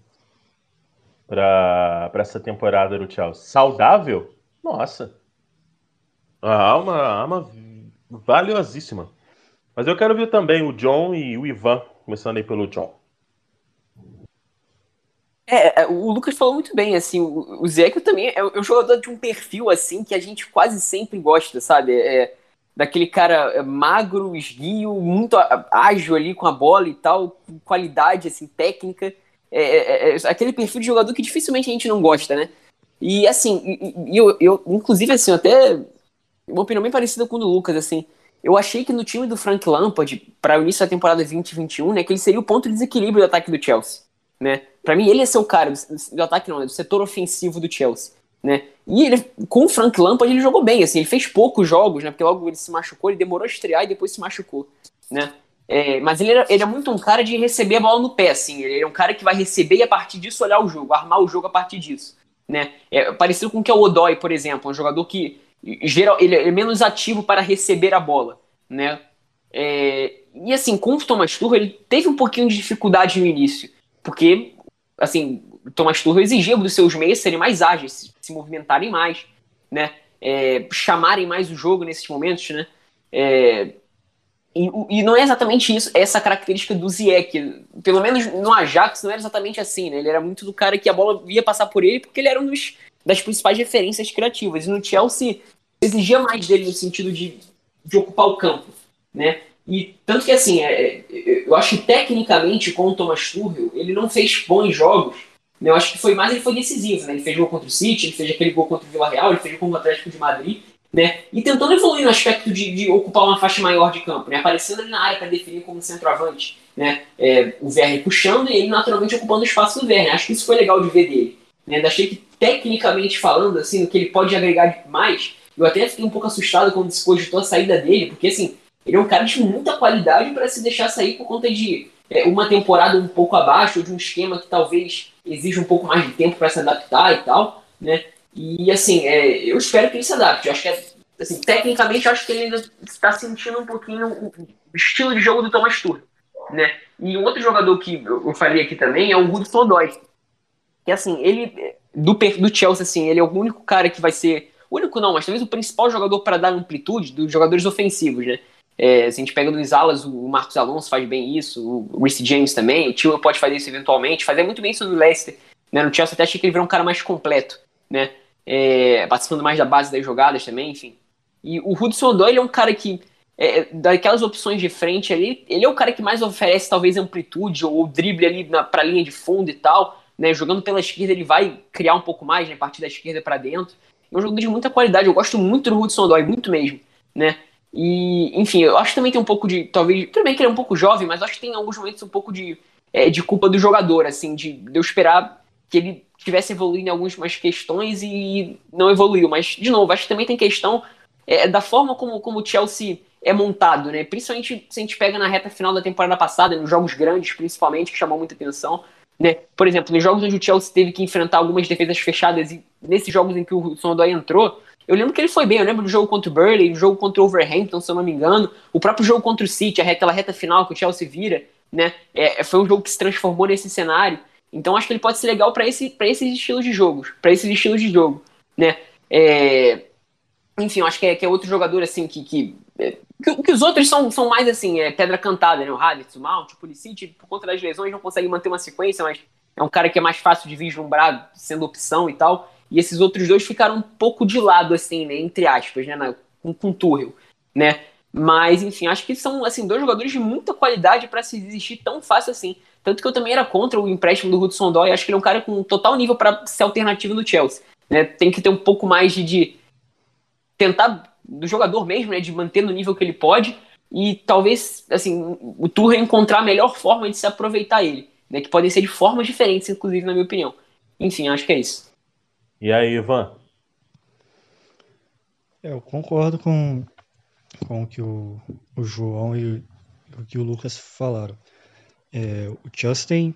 para essa temporada do Chelsea. Saudável? Nossa. Uma arma valiosíssima. Mas eu quero ver também o John e o Ivan, começando aí pelo John. É, é, o Lucas falou muito bem, assim, o, o Zeco também é, é um jogador de um perfil, assim, que a gente quase sempre gosta, sabe? É, é daquele cara é, magro, esguio, muito ágil ali com a bola e tal, qualidade, assim, técnica. É, é, é, aquele perfil de jogador que dificilmente a gente não gosta, né? E, assim, eu, eu, inclusive, assim, até uma opinião bem parecida com o do Lucas, assim, eu achei que no time do Frank Lampard, para o início da temporada 2021, né, que ele seria o ponto de desequilíbrio do ataque do Chelsea, né? Para mim, ele ia ser o cara do, do ataque, não, né, do setor ofensivo do Chelsea. Né? E ele, com o Frank Lampard, ele jogou bem, assim, ele fez poucos jogos, né? Porque logo ele se machucou, ele demorou a estrear e depois se machucou, né? É, mas ele era, ele é muito um cara de receber a bola no pé, assim. Ele é um cara que vai receber e a partir disso olhar o jogo, armar o jogo a partir disso, né? É parecido com o que é o Odoi, por exemplo, um jogador que geral, ele é menos ativo para receber a bola, né? É, e assim, com o Thomas Tuchel, ele teve um pouquinho de dificuldade no início, porque assim, Thomas Tuchel exigia dos seus meios serem mais ágeis, se movimentarem mais, né? É, chamarem mais o jogo nesses momentos, né? É, e, e, não é exatamente isso, essa característica do Ziyech. Pelo menos no Ajax não era exatamente assim, né? Ele era muito do cara que a bola ia passar por ele porque ele era um dos, das principais referências criativas. E no Chelsea exigia mais dele no sentido de, de ocupar o campo, né? E tanto que assim, é, é, eu acho que tecnicamente com o Thomas Tuchel, ele não fez bons jogos. Eu acho que foi mais ele foi decisivo, né? Ele fez gol contra o City, ele fez aquele gol contra o Vila Real, ele fez gol contra o Atlético de Madrid. né? E tentando evoluir no aspecto de, de ocupar uma faixa maior de campo, né? Aparecendo ali na área para definir como centroavante, né? É, o Werner puxando e ele naturalmente ocupando o espaço do Werner. Acho que isso foi legal de ver dele. Né? Achei que, tecnicamente falando, assim, o que ele pode agregar mais, eu até fiquei um pouco assustado quando se cogitou a saída dele, porque, assim, ele é um cara de muita qualidade para se deixar sair por conta de é, uma temporada um pouco abaixo, ou de um esquema que talvez exija um pouco mais de tempo para se adaptar e tal, né? E assim, é, eu espero que ele se adapte. Eu acho que, é, assim, tecnicamente, acho que ele ainda está sentindo um pouquinho o estilo de jogo do Thomas Tuchel, né? E um outro jogador que eu falei aqui também é o Hudson Odoi. Que assim, ele do, do Chelsea, assim, ele é o único cara que vai ser. Único não, mas talvez o principal jogador para dar amplitude dos jogadores ofensivos, né? É, se a gente pega nos alas, o Marcos Alonso faz bem isso, o Reece James também, o Tio pode fazer isso eventualmente, fazer muito bem isso no Leicester. Né? No Chelsea até achei que ele virou um cara mais completo, né? É, participando mais da base das jogadas também, enfim. E o Hudson Odoi é um cara que, é, daquelas opções de frente ali, ele é o cara que mais oferece talvez amplitude ou drible ali na, pra linha de fundo e tal, né? Jogando pela esquerda ele vai criar um pouco mais, né? Partir da esquerda para dentro. É um jogador de muita qualidade, eu gosto muito do Hudson Odoi, muito mesmo, né? E, enfim, eu acho que também tem um pouco de. Talvez. Tudo bem que ele é um pouco jovem, mas acho que tem em alguns momentos um pouco de, é, de culpa do jogador, assim, de, de eu esperar que ele tivesse evoluído em algumas questões e não evoluiu. Mas, de novo, acho que também tem questão é, da forma como, como o Chelsea é montado, né? Principalmente se a gente pega na reta final da temporada passada, nos jogos grandes, principalmente, que chamou muita atenção. Né? Por exemplo, nos jogos onde o Chelsea teve que enfrentar algumas defesas fechadas e nesses jogos em que o Hudson Odoi entrou, eu lembro que ele foi bem. Eu lembro do jogo contra o Burnley, do jogo contra o Overhampton, se eu não me engano. O próprio jogo contra o City, aquela reta final que o Chelsea vira, né? É, foi um jogo que se transformou nesse cenário. Então acho que ele pode ser legal para esse, esses estilos de jogos, para esses estilos de jogo, né? É, enfim, acho que é, que é outro jogador assim que, que, é, que, que, os outros são, são mais assim, é, pedra cantada, né? O Havertz, o Mount, o Pulisic, por conta das lesões não consegue manter uma sequência, mas é um cara que é mais fácil de vislumbrar sendo opção e tal. E esses outros dois ficaram um pouco de lado, assim, né? Entre aspas, né? Na, com, com Tuchel, né? Mas, enfim, acho que são, assim, dois jogadores de muita qualidade para se desistir tão fácil assim. Tanto que eu também era contra o empréstimo do Hudson Doy. Acho que ele é um cara com total nível para ser alternativo no Chelsea. Né? Tem que ter um pouco mais de, de tentar do jogador mesmo, né? De manter no nível que ele pode e talvez, assim, o Tuchel encontrar a melhor forma de se aproveitar ele, né? Que podem ser de formas diferentes, inclusive, na minha opinião. Enfim, acho que é isso. E aí, Ivan? Eu concordo com, com o que o, o João e o que o Lucas falaram. É, o Chelsea tem,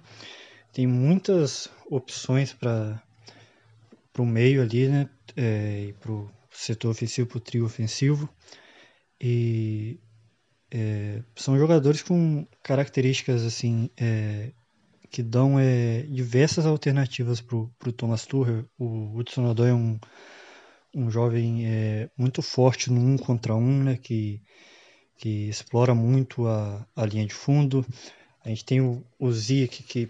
tem muitas opções para o meio ali, né? É, para o setor ofensivo, para o trio ofensivo. E é, são jogadores com características assim é, que dão é, diversas alternativas para o Thomas Tuchel. O Hudson Odoi é um, um jovem é, muito forte no um contra um, né, que, que explora muito a, a linha de fundo. A gente tem o, o Ziek, que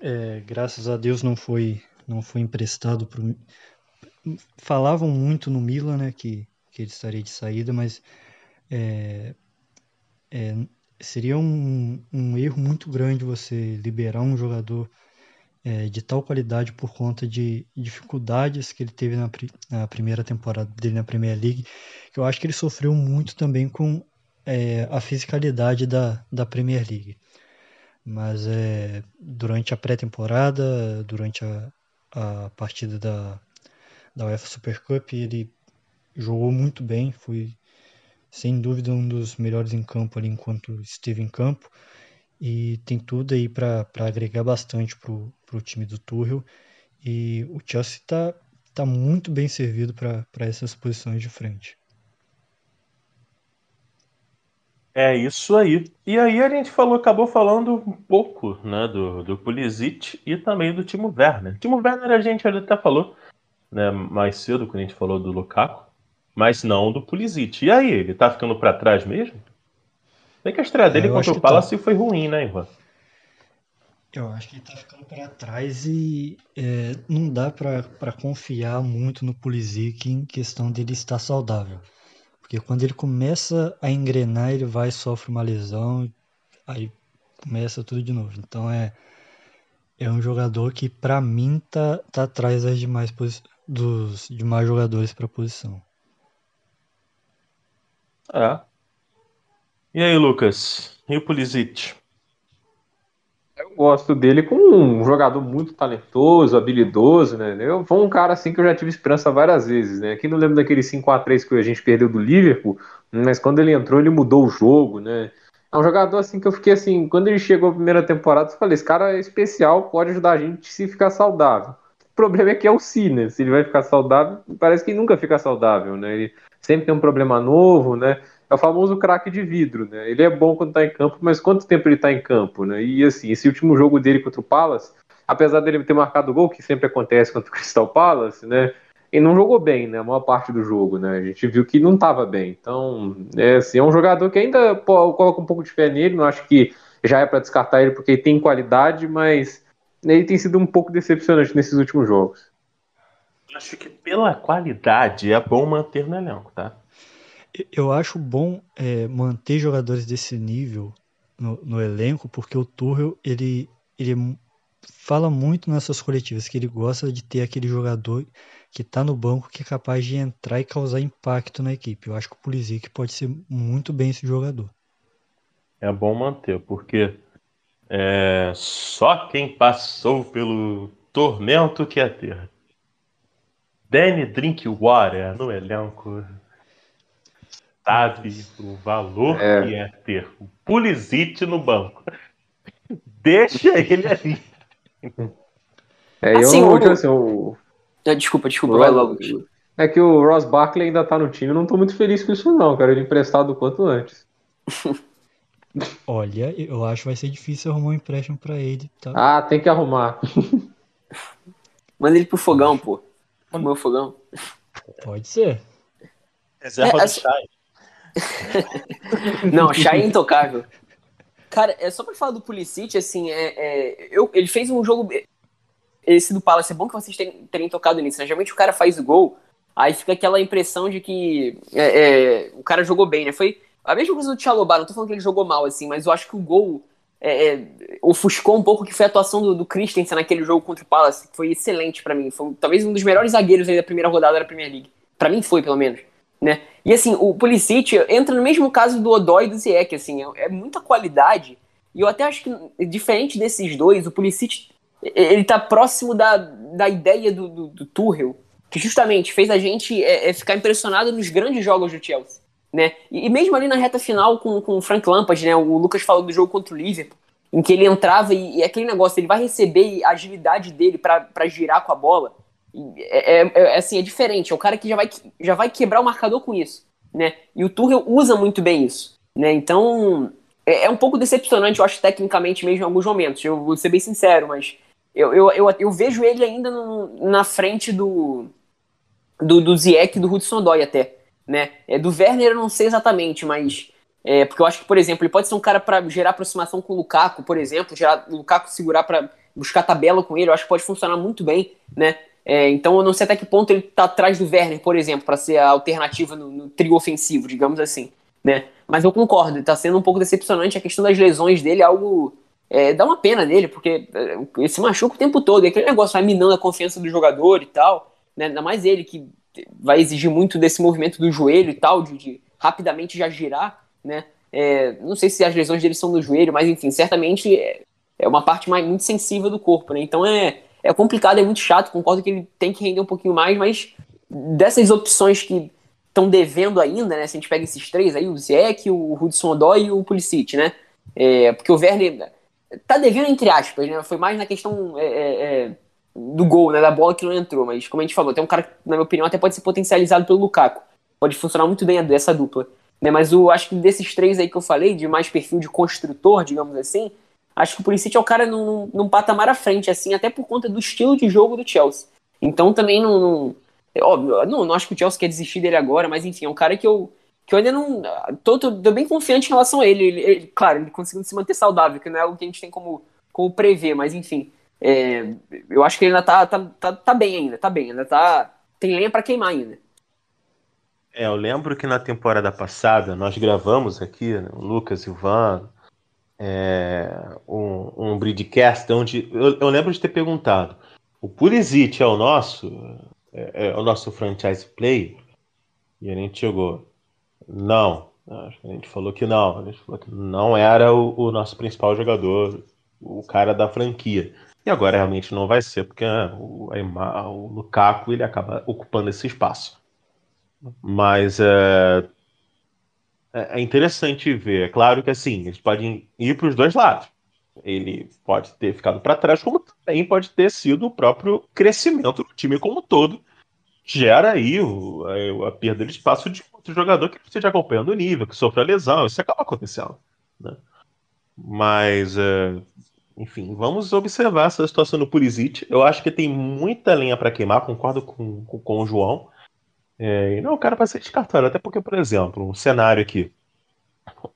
é, graças a Deus não foi, não foi emprestado para Falavam muito no Milan, né, que, que ele estaria de saída, mas é, é, seria um, um erro muito grande você liberar um jogador é, de tal qualidade por conta de dificuldades que ele teve na, na, primeira temporada dele na Premier League, que eu acho que ele sofreu muito também com é, a fisicalidade da, da Premier League. Mas é, durante a pré-temporada, durante a, a partida da, da UEFA Super Cup, ele jogou muito bem, foi sem dúvida um dos melhores em campo ali enquanto esteve em campo e tem tudo aí para agregar bastante para o time do Tuchel e o Chelsea está tá muito bem servido para essas posições de frente. É isso aí. E aí a gente falou, acabou falando um pouco né, do, do Pulisic e também do Timo Werner. Timo Werner a gente até falou né, mais cedo, quando a gente falou do Lukaku mas não do Pulisic. E aí, ele tá ficando para trás mesmo? Bem que a estreia é, dele contra o tá. Palace tá... foi ruim, né, Ivan? Eu acho que ele tá ficando para trás e é, não dá para confiar muito no Pulisic em questão dele estar saudável. Porque quando ele começa a engrenar, ele vai sofre uma lesão, aí começa tudo de novo. Então é é um jogador que para mim tá, tá atrás das demais dos demais jogadores para a posição. É. E aí, Lucas? E o Pulisic? Eu gosto dele como um jogador muito talentoso, habilidoso, né? Eu, foi um cara assim que eu já tive esperança várias vezes, né? Aqui não lembro daquele 5 a 3 que a gente perdeu do Liverpool, mas quando ele entrou, ele mudou o jogo, né? É um jogador assim que eu fiquei assim, quando ele chegou a primeira temporada, eu falei, esse cara é especial, pode ajudar a gente se ficar saudável. O problema é que é o si, né? Se ele vai ficar saudável, parece que nunca fica saudável, né? Ele sempre tem um problema novo, né? É o famoso craque de vidro, né? Ele é bom quando tá em campo, mas quanto tempo ele tá em campo, né? E assim, esse último jogo dele contra o Palace, apesar dele ter marcado gol, que sempre acontece contra o Crystal Palace, né? Ele não jogou bem, né? A maior parte do jogo, né? A gente viu que não estava bem. Então, é, assim, é um jogador que ainda coloca um pouco de fé nele. Não acho que já é para descartar ele porque ele tem qualidade, mas ele tem sido um pouco decepcionante nesses últimos jogos. Acho que pela qualidade é bom manter no elenco, tá? Eu acho bom é, manter jogadores desse nível no, no, elenco, porque o Tuchel, ele, ele fala muito nessas coletivas que ele gosta de ter aquele jogador que está no banco que é capaz de entrar e causar impacto na equipe. Eu acho que o Pulisic pode ser muito bem esse jogador. É bom manter, porque é, só quem passou pelo tormento que é ter Danny Drinkwater no elenco sabe o valor é. que é ter o Pulisic no banco. Deixa ele ali. É, assim, eu, o... assim, o... Desculpa, desculpa, o vai logo. É que o Ross Barkley ainda tá no time, eu não tô muito feliz com isso não, cara, ele emprestado o quanto antes. Olha, eu acho que vai ser difícil arrumar um empréstimo para ele, tá? Ah, tem que arrumar. Manda ele pro fogão, pô. O meu fogão. Pode ser. Reserva é, do assim... Não, Shai é intocável. Cara, é só pra falar do Pulisic, assim, é, é, eu, ele fez um jogo. Esse do Palace, é bom que vocês terem, terem tocado nisso, né? Geralmente o cara faz o gol, aí fica aquela impressão de que é, é, o cara jogou bem, né? Foi a mesma coisa do Tchalobá, não tô falando que ele jogou mal, assim, mas eu acho que o gol é, é, ofuscou um pouco que foi a atuação do, do Christensen naquele jogo contra o Palace, que foi excelente para mim. Foi talvez um dos melhores zagueiros da primeira rodada da Premier League. para mim foi, pelo menos. Né? E assim, o Pulisic entra no mesmo caso do Odoi e do Ziyech, assim, é, é, muita qualidade. E eu até acho que, diferente desses dois, o Pulisic, ele tá próximo da, da ideia do, do, do Tuchel, que justamente fez a gente é, é, ficar impressionado nos grandes jogos do Chelsea. Né? E, e, mesmo ali na reta final com, com o Frank Lampard, né? o Lucas falou do jogo contra o Liverpool, em que ele entrava e, e aquele negócio, ele vai receber a agilidade dele para girar com a bola, é, é, é, assim, é diferente. É o cara que já vai, já vai quebrar o marcador com isso. Né? E o Tuchel usa muito bem isso. Né? Então, é, é um pouco decepcionante, eu acho, tecnicamente mesmo em alguns momentos. Eu vou ser bem sincero, mas eu, eu, eu, eu vejo ele ainda no, na frente do, do, do e do Hudson Dói até. Né? É, do Werner eu não sei exatamente, mas... É, porque eu acho que, por exemplo, ele pode ser um cara para gerar aproximação com o Lukaku, por exemplo, gerar o Lukaku segurar para buscar tabela com ele, eu acho que pode funcionar muito bem, né? É, então eu não sei até que ponto ele está atrás do Werner, por exemplo, para ser a alternativa no, no, trio ofensivo, digamos assim. Né? Mas eu concordo, está sendo um pouco decepcionante a questão das lesões dele, algo. É, dá uma pena dele, porque é, ele se machuca o tempo todo, e aquele negócio vai minando a confiança do jogador e tal. Né? Ainda mais ele, que vai exigir muito desse movimento do joelho e tal, de, de rapidamente já girar. Né? É, não sei se as lesões dele são no joelho, mas enfim, certamente é, é uma parte mais, muito sensível do corpo. Né? Então é é complicado, é muito chato, concordo que ele tem que render um pouquinho mais, mas dessas opções que estão devendo ainda, né? Se a gente pega esses três aí, o Zeke, o Hudson Odoi e o Pulisic, né? É, porque o Werner tá devendo entre aspas, né? Foi mais na questão é, é, é, do gol, né? Da bola que não entrou, mas como a gente falou, tem um cara que, na minha opinião, até pode ser potencializado pelo Lukaku. Pode funcionar muito bem essa dupla. Né? Mas eu acho que desses três aí que eu falei, de mais perfil de construtor, digamos assim, acho que o Pulisic é o cara num, num patamar à frente, assim, até por conta do estilo de jogo do Chelsea. Então também não. não é óbvio, não, não acho que o Chelsea quer desistir dele agora, mas enfim, é um cara que eu, que eu ainda não. Tô, tô, tô bem confiante em relação a ele. Ele, ele. Claro, ele conseguindo se manter saudável, que não é algo que a gente tem como, como prever, mas enfim. É, eu acho que ele ainda tá, tá, tá, tá bem ainda, tá bem, ainda tá. Tem lenha para queimar ainda. É, eu lembro que na temporada passada nós gravamos aqui, né, o Lucas e o Van, é, um, um broadcast onde eu, eu, lembro de ter perguntado: o Pulisic é o nosso, é, é, o nosso franchise play? E a gente chegou: não, A gente falou que não. A gente falou que não era o, o nosso principal jogador, o cara da franquia. E agora realmente não vai ser, porque né, o, o Lukaku ele acaba ocupando esse espaço. Mas é, é, é interessante ver. É claro que assim, eles podem ir para os dois lados. Ele pode ter ficado para trás, como também pode ter sido o próprio crescimento do time como um todo. Gera aí o, a, a, perda de espaço de outro jogador que esteja acompanhando o nível, que sofre a lesão. Isso acaba acontecendo. Né? Mas é, enfim, vamos observar essa situação no Pulisic. Eu acho que tem muita lenha para queimar, concordo com, com, com, o João. É, não o cara para ser descartado, até porque, por exemplo, um cenário aqui.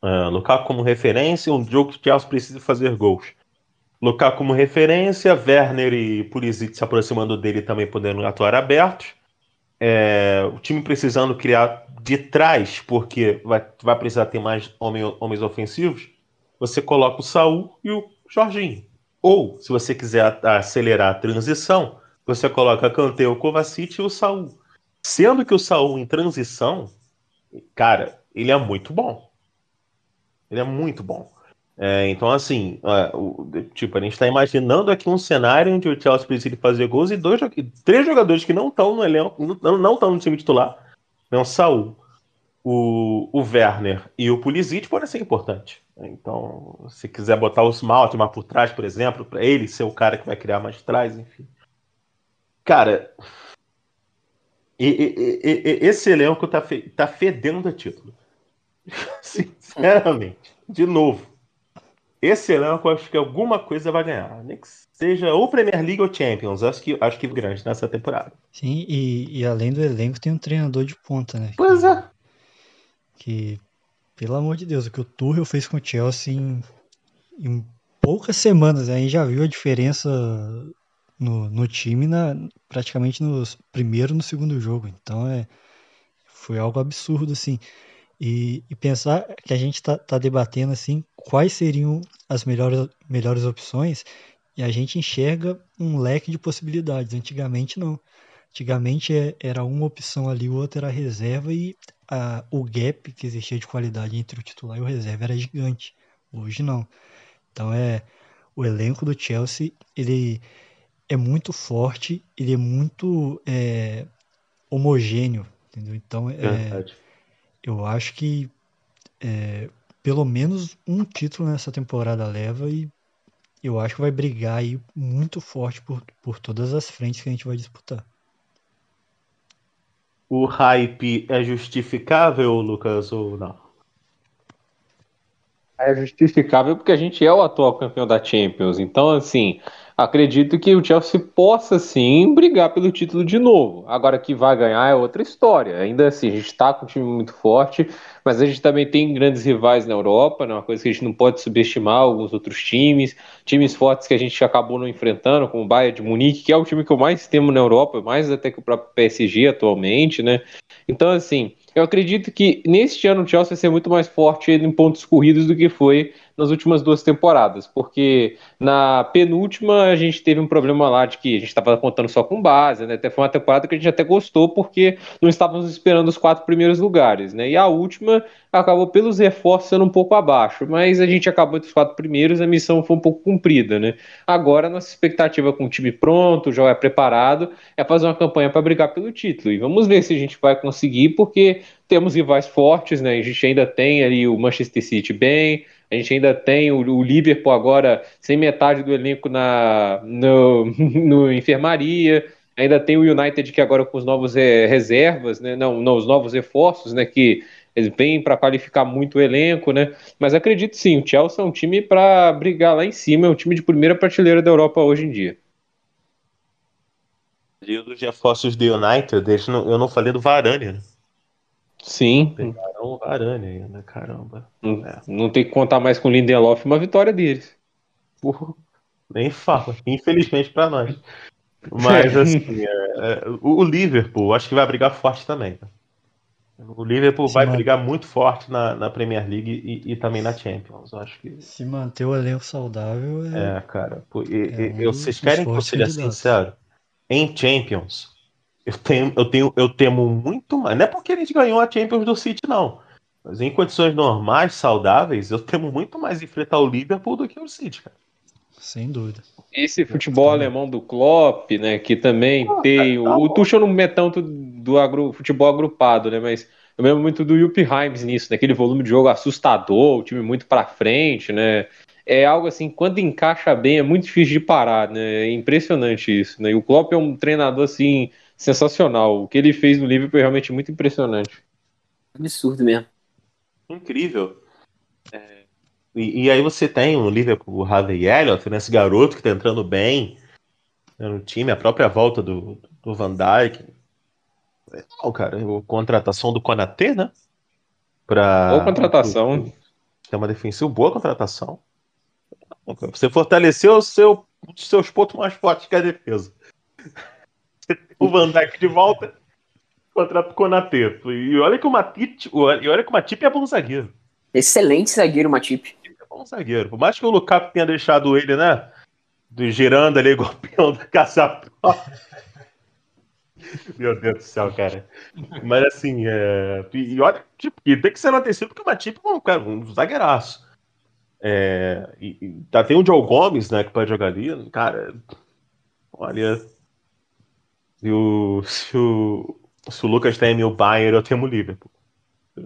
Uh, como referência, um jogo que o Chelsea precisa fazer gols. Lukaku como referência, Werner e Pulisic se aproximando dele também podendo atuar abertos. É, o time precisando criar de trás, porque vai, vai precisar ter mais homem, homens ofensivos. Você coloca o Saul e o Jorginho. Ou, se você quiser acelerar a transição, você coloca Kanté, o Kovacic e o Saul. Sendo que o Saul em transição, cara, ele é muito bom. Ele é muito bom. É, então, assim, é, o, tipo, a gente está imaginando aqui um cenário onde o Chelsea precisa fazer gols e dois, três jogadores que não estão no elenco, não estão no time titular, né, o Saul, o, o Werner e o Pulisic podem ser importantes. Então, se quiser botar o Smalt mais por trás, por exemplo, para ele ser o cara que vai criar mais trás, enfim. Cara, e, e, e, esse elenco tá, fe, tá fedendo a título. Sinceramente. De novo. Esse elenco acho que alguma coisa vai ganhar. Nem que seja ou Premier League ou Champions. Acho que, acho que grande nessa temporada. Sim, e, e além do elenco tem um treinador de ponta, né? Pois é. Que pelo amor de Deus, o que o Tuchel fez com o Chelsea em, em poucas semanas, a gente já viu a diferença no, no time na, praticamente no primeiro no segundo jogo. Então é, foi algo absurdo, assim. E, e pensar que a gente está tá debatendo assim quais seriam as melhores, melhores opções e a gente enxerga um leque de possibilidades. Antigamente não. Antigamente é, era uma opção ali, outra era reserva e a, o gap que existia de qualidade entre o titular e o reserva era gigante. Hoje não. Então é o elenco do Chelsea ele é muito forte, ele é muito é, homogêneo, entendeu? Então é, eu acho que é, pelo menos um título nessa temporada leva e eu acho que vai brigar aí muito forte por, por todas as frentes que a gente vai disputar o hype é justificável, Lucas, ou não? É justificável porque a gente é o atual campeão da Champions. Então, assim, acredito que o Chelsea possa sim brigar pelo título de novo. Agora que vai ganhar é outra história. Ainda assim, a gente está com um time muito forte, mas a gente também tem grandes rivais na Europa, né? uma coisa que a gente não pode subestimar alguns outros times, times fortes que a gente acabou não enfrentando, como o Bayern de Munique, que é o time que eu mais temo na Europa, mais até que o próprio PSG atualmente, né? Então, assim, eu acredito que neste ano o Chelsea vai ser muito mais forte em pontos corridos do que foi nas últimas duas temporadas, porque na penúltima a gente teve um problema lá de que a gente estava contando só com base, né? Até foi uma temporada que a gente até gostou porque não estávamos esperando os quatro primeiros lugares, né? E a última acabou pelos reforços sendo um pouco abaixo, mas a gente acabou entre os quatro primeiros, a missão foi um pouco cumprida, né? Agora nossa expectativa com o time pronto, já é preparado, é fazer uma campanha para brigar pelo título. E vamos ver se a gente vai conseguir, porque temos rivais fortes, né? A gente ainda tem ali o Manchester City bem, a gente ainda tem o, o Liverpool agora sem metade do elenco na no, no enfermaria. Ainda tem o United que agora com os novos é, reservas, né? Não, não, os novos reforços, né? Que eles vêm para qualificar muito o elenco, né? Mas acredito sim, o Chelsea é um time para brigar lá em cima, é um time de primeira prateleira da Europa hoje em dia. E dos reforços do United, eu não falei do Varane, né? Sim. Pegaram o Varane ainda, caramba. Não, é. não tem que contar mais com o Lindelof uma vitória deles. Porra, nem fala, infelizmente para nós. Mas assim, é, é, o Liverpool acho que vai brigar forte também. O Liverpool Se vai man... brigar muito forte na, na Premier League e, e, também na Champions. Acho que... Se manter o elenco saudável é. É, cara. Pô, e, é um vocês querem que eu seja sincero? Em Champions, eu, tenho, eu, tenho, eu temo muito mais. Não é porque a gente ganhou a Champions do City, não. Mas em condições normais, saudáveis, eu temo muito mais enfrentar o Liverpool do que o City, cara. Sem dúvida. Esse futebol alemão do Klopp, né, que também ah, tem... Tá o, o Tuchel não é tanto do agro, futebol agrupado, né, mas eu lembro muito do Jupp Himes nisso, né, aquele volume de jogo assustador, o time muito para frente, né, é algo assim, quando encaixa bem, é muito difícil de parar, né? É impressionante isso, né? E o Klopp é um treinador assim sensacional. O que ele fez no Liverpool é realmente muito impressionante. Absurdo mesmo. Incrível. É... E, e, aí você tem o Liverpool, o Harvey Elliott, né? esse garoto que tá entrando bem né, no time, a própria volta do, do Van Dijk. Legal, cara. A contratação do Konaté, né? Pra, boa contratação. É uma defensiva, boa contratação. Você fortaleceu o seu, os seus pontos mais fortes que é a defesa. o Van Dijk de volta contra o Konaté. E olha que o Matip, e olha que o Matip é bom zagueiro. Excelente zagueiro, Matip. É bom zagueiro. Por mais que o Lukaku tenha deixado ele, né? Girando ali igual peão da caçapa. Meu Deus do céu, cara. Mas assim, é... e olha, tipo, e tem que ser enaltecido porque o Matip é um, cara, um zagueiraço. É, e, e, tá, tem o Joe Gomes, né, que pode jogar ali. Cara, olha. Se o, se o, se o Lucas tem o Bayern, eu temo o Liverpool.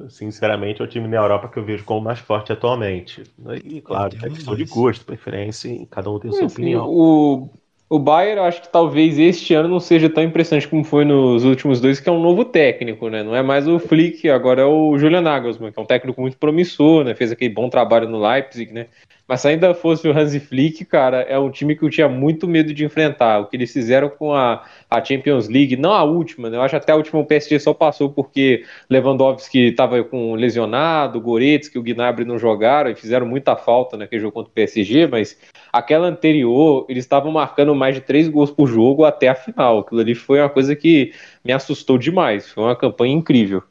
Sinceramente, é o time na Europa que eu vejo como mais forte atualmente. E claro, é questão de gosto, preferência, e cada um tem a sua opinião. O, o Bayern, eu acho que talvez este ano não seja tão impressionante como foi nos últimos dois, que é um novo técnico, né? Não é mais o Flick, agora é o Julian Nagelsmann, que é um técnico muito promissor, né? Fez aquele bom trabalho no Leipzig, né? Mas se ainda fosse o Hansi Flick, cara, é um time que eu tinha muito medo de enfrentar. O que eles fizeram com a, a Champions League, não a última, né? Eu acho até a última o PSG só passou porque Lewandowski estava com lesionado, Goretzka e o Gnabry não jogaram e fizeram muita falta naquele jogo contra o PSG, mas aquela anterior, eles estavam marcando mais de três gols por jogo até a final. Aquilo ali foi uma coisa que me assustou demais. Foi uma campanha incrível.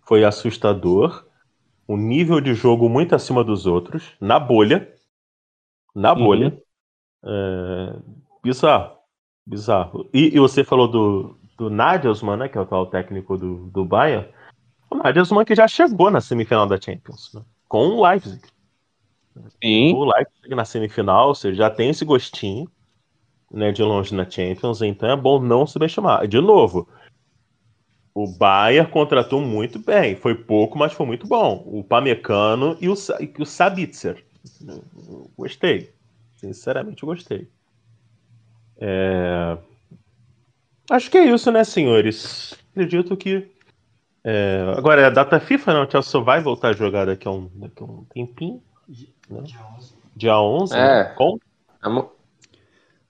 Foi assustador. Um nível de jogo muito acima dos outros, na bolha na uhum. bolha. Uhum. É, bizarro. Bizarro. E, e, você falou do, do Nagelsmann, né, que é o atual técnico do, do Bayern. O Nagelsmann que já chegou na semifinal da Champions, né, com o Leipzig. Sim. O Leipzig na semifinal, você já tem esse gostinho né, de longe na Champions, então é bom não subestimar. De novo, o Bayern contratou muito bem. Foi pouco, mas foi muito bom. O Pamecano e o, e o Sabitzer. Gostei. Sinceramente, gostei. É... Acho que é isso, né, senhores? Acredito que. É... Agora é a data FIFA, não? O Chelsea só vai voltar a jogar daqui a um, daqui a um tempinho. Né? Dia 11. Dia 11? É. Né? Com? Amo...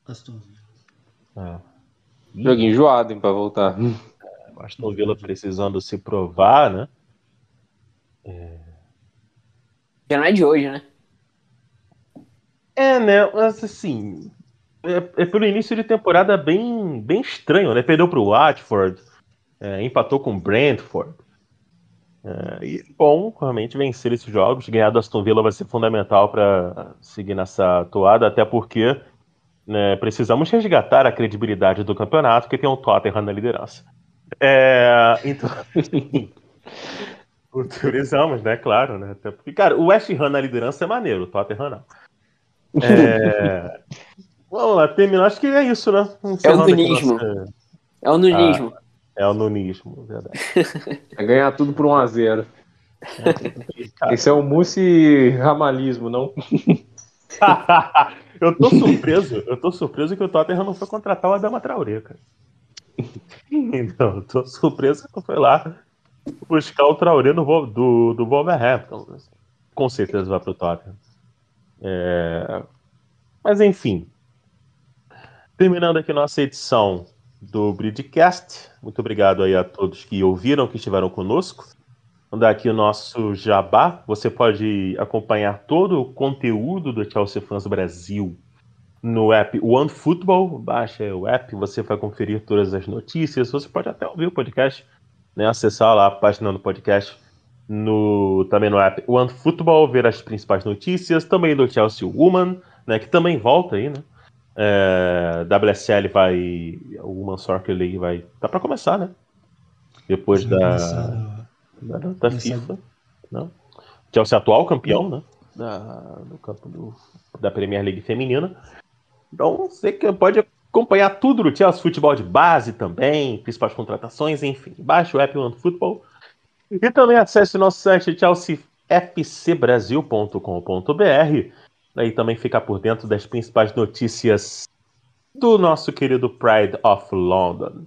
Aston Villa. É. Joguinho enjoado, hein, pra voltar. É, Aston Villa precisando se provar, né? É... Já não é de hoje, né? É, né? Mas assim. É, é pelo início de temporada bem, bem estranho, né? Perdeu pro Watford, é, empatou com o Brentford. É, e bom, realmente vencer esses jogos. Ganhar do Aston Villa vai ser fundamental para seguir nessa toada, até porque né, precisamos resgatar a credibilidade do campeonato, que tem o Tottenham na liderança. É, então, precisamos, né? Claro, né? Até porque, cara, o West Ham na liderança é maneiro, o Tottenham não. É... Vamos lá, terminar. Acho que é isso, né? É o nunismo. Nossa... É o nunismo. Ah, é o nunismo, verdade. É ganhar tudo por 1 a 0 é, Esse é o Mussi Ramalismo, não? eu tô surpreso, eu tô surpreso que o Tottenham não foi contratar o Adama Traoré, cara. Então, eu tô surpreso que não foi lá buscar o Traoré no, do, do Wolverhampton. Com certeza vai pro Tottenham. É... Mas enfim. Terminando aqui nossa edição do Bridgecast. Muito obrigado aí a todos que ouviram, que estiveram conosco. Vamos dar aqui o nosso jabá. Você pode acompanhar todo o conteúdo do Chelsea Fans Brasil no app OneFootball. Baixa o app, você vai conferir todas as notícias. Você pode até ouvir o podcast, né? acessar lá a página do podcast no, também no app OneFootball, ver as principais notícias, também do Chelsea Woman, né, que também volta aí, né? É, WSL vai. O Woman Soccer League vai. Tá para começar, né? Depois da, da, da FIFA. Né? Chelsea atual campeão né? da, do campo do, da Premier League feminina. Então você que pode acompanhar tudo do Chelsea Futebol de base também, principais contratações, enfim. Baixe o app One Football e também acesse nosso site chelseafcbrasil.com.br. Aí também ficar por dentro das principais notícias do nosso querido Pride of London.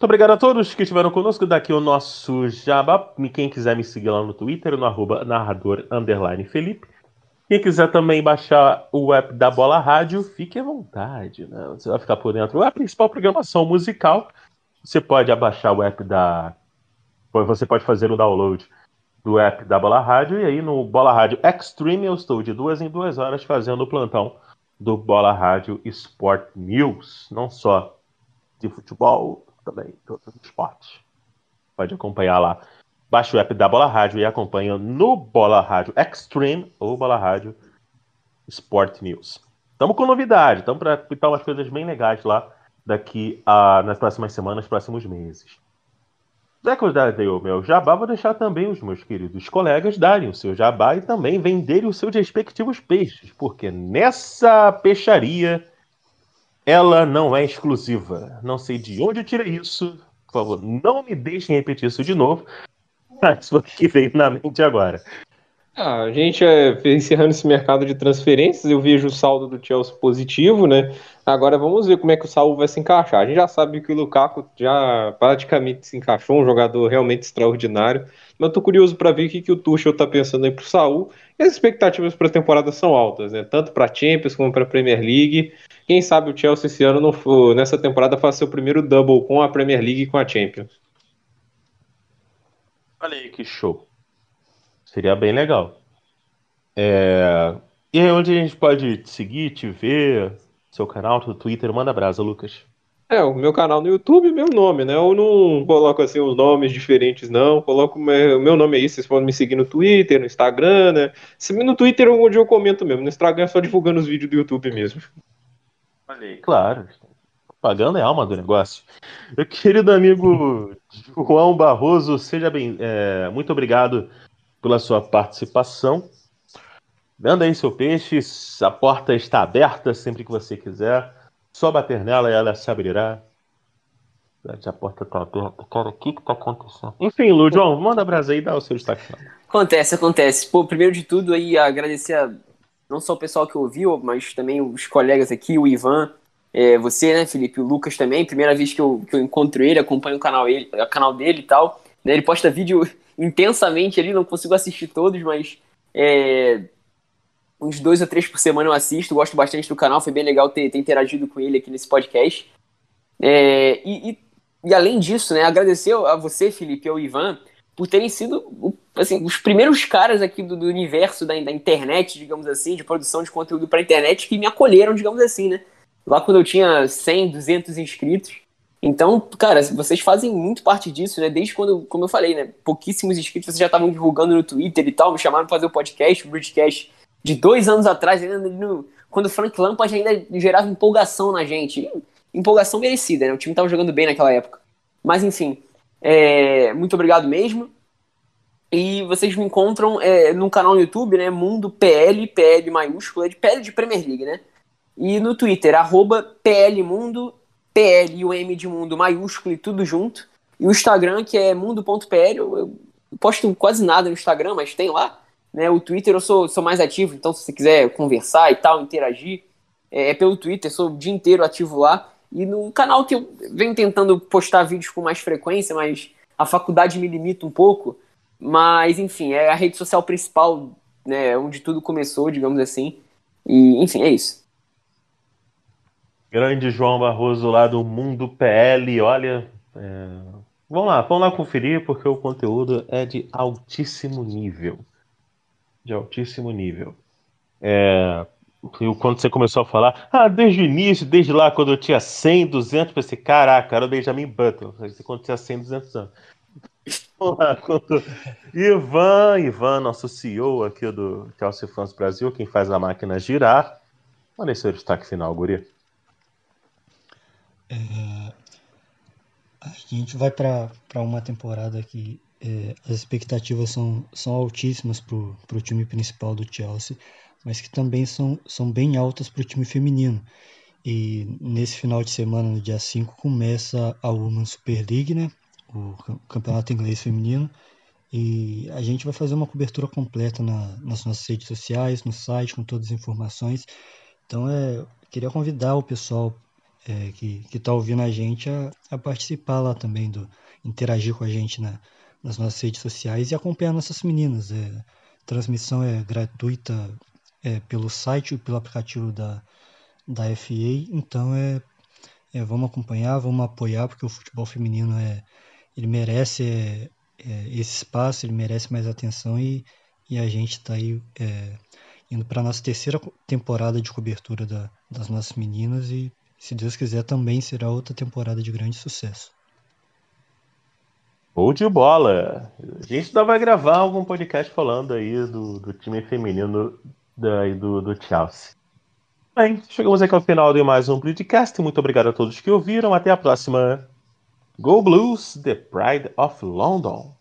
Muito obrigado a todos que estiveram conosco. Daqui o nosso jabá. Quem quiser me seguir lá no Twitter, no arroba narrador Felipe. Quem quiser também baixar o app da Bola Rádio, fique à vontade. Né? Você vai ficar por dentro. A principal programação musical. Você pode abaixar o app da. Você pode fazer o download do app da Bola Rádio. E aí no Bola Rádio Extreme eu estou de duas em duas horas fazendo o plantão do Bola Rádio Sport News. Não só de futebol, também de outros esportes. Pode acompanhar lá. Baixe o app da Bola Rádio e acompanha no Bola Rádio Extreme ou Bola Rádio Sport News. Estamos com novidade, estamos para pintar umas coisas bem legais lá daqui a, nas próximas semanas, próximos meses. Já que eu dei o meu jabá, vou deixar também os meus queridos colegas darem o seu jabá e também venderem os seus respectivos peixes, porque nessa peixaria ela não é exclusiva. Não sei de onde eu tirei isso. Por favor, não me deixem repetir isso de novo. Mas o que veio na mente agora. Ah, a gente é encerrando esse mercado de transferências, eu vejo o saldo do Chelsea positivo, né? Agora vamos ver como é que o Saul vai se encaixar. A gente já sabe que o Lukaku já praticamente se encaixou, um jogador realmente extraordinário. Mas eu tô curioso para ver o que, que o Tuchel tá pensando aí pro Saul. E as expectativas para a temporada são altas, né? Tanto para Champions como para Premier League. Quem sabe o Chelsea esse ano não for, nessa temporada faça seu primeiro double com a Premier League e com a Champions. Olha aí que show. Seria bem legal. É... E aí, onde a gente pode te seguir, te ver, seu canal, seu Twitter? Manda brasa, Lucas. É, o meu canal no YouTube, meu nome, né? Eu não coloco assim os nomes diferentes, não. Coloco o meu nome aí, vocês podem me seguir no Twitter, no Instagram, né? No Twitter é onde eu comento mesmo, no Instagram é só divulgando os vídeos do YouTube mesmo. Aí, claro. Pagando é alma do negócio. Meu querido amigo João Barroso, seja bem. É, muito obrigado pela sua participação. Manda aí seu peixe, a porta está aberta sempre que você quiser. Só bater nela e ela se abrirá. A porta está aberta. Cara, o que que tá acontecendo? Enfim, Lu, João, manda brasa aí e dá o seu destaque. Acontece, acontece. Pô, primeiro de tudo aí, agradecer a, não só o pessoal que ouviu, mas também os colegas aqui, o Ivan, é, você, né, Felipe, o Lucas também. Primeira vez que eu, que eu encontro ele, acompanho o canal, ele, o canal dele e tal. Né, ele posta vídeo intensamente ali, não consigo assistir todos, mas é, uns dois ou três por semana eu assisto, gosto bastante do canal, foi bem legal ter, ter interagido com ele aqui nesse podcast. É, e, e, e, além disso, né, agradecer a você, Felipe, e ao Ivan, por terem sido assim, os primeiros caras aqui do, do universo da, da, internet, digamos assim, de produção de conteúdo para internet, que me acolheram, digamos assim, né? Lá quando eu tinha 100, 200 inscritos. Então, cara, vocês fazem muito parte disso, né? Desde quando, como eu falei, né? Pouquíssimos inscritos, vocês já estavam divulgando no Twitter e tal, me chamaram para fazer o podcast, o Bridgecast de dois anos atrás, ainda no, quando o Frank Lampard ainda gerava empolgação na gente. Empolgação merecida, né? O time estava jogando bem naquela época. Mas enfim, é, muito obrigado mesmo. E vocês me encontram é, no canal no YouTube, né? Mundo PL, PL maiúsculo, é de PL de Premier League, né? E no Twitter, arroba PL e o M de Mundo maiúsculo e tudo junto. E o Instagram, que é mundo.pl, eu, posto quase nada no Instagram, mas tem lá. Né? O Twitter eu sou, sou mais ativo, então se você quiser conversar e tal, interagir, é, é pelo Twitter, sou o dia inteiro ativo lá. E no canal que eu venho tentando postar vídeos com mais frequência, mas a faculdade me limita um pouco. Mas, enfim, é a rede social principal, né, onde tudo começou, digamos assim. E, enfim, é isso. Grande João Barroso lá do Mundo PL, olha. É... Vamos lá, vamos lá conferir, porque o conteúdo é de altíssimo nível de altíssimo nível. É, quando você começou a falar, ah, desde o início, desde lá, quando eu tinha 100, 200, eu pensei, caraca, era o Benjamin Button, quando tinha 100, 200 anos. quando... Ivan, Ivan, nosso CEO aqui do Chelsea Fans Brasil, quem faz a máquina girar. Olha esse destaque final, Guri. É... A gente vai para uma temporada que é, as expectativas são, são altíssimas para o time principal do Chelsea, mas que também são, são bem altas para o time feminino. E nesse final de semana, no dia 5, começa a Women's Super League, né? o campeonato inglês feminino. E a gente vai fazer uma cobertura completa na, nas nossas redes sociais, no site, com todas as informações. Então, é, queria convidar o pessoal é, que está ouvindo a gente a, a, participar lá também, do interagir com a gente na, nas nossas redes sociais e acompanhar nossas meninas. É, transmissão é gratuita é, pelo site e pelo aplicativo da, da FA, então é, é, vamos acompanhar, vamos apoiar, porque o futebol feminino é, ele merece é, é, esse espaço, ele merece mais atenção e, e a gente está aí é, indo para a nossa terceira temporada de cobertura da, das nossas meninas e, se Deus quiser, também será outra temporada de grande sucesso. Ou de bola! A gente ainda vai gravar algum podcast falando aí do, do time feminino da, do, do Chelsea. Bem, chegamos aqui ao final de mais um podcast. Muito obrigado a todos que ouviram. Até a próxima. Go Blues, The Pride of London.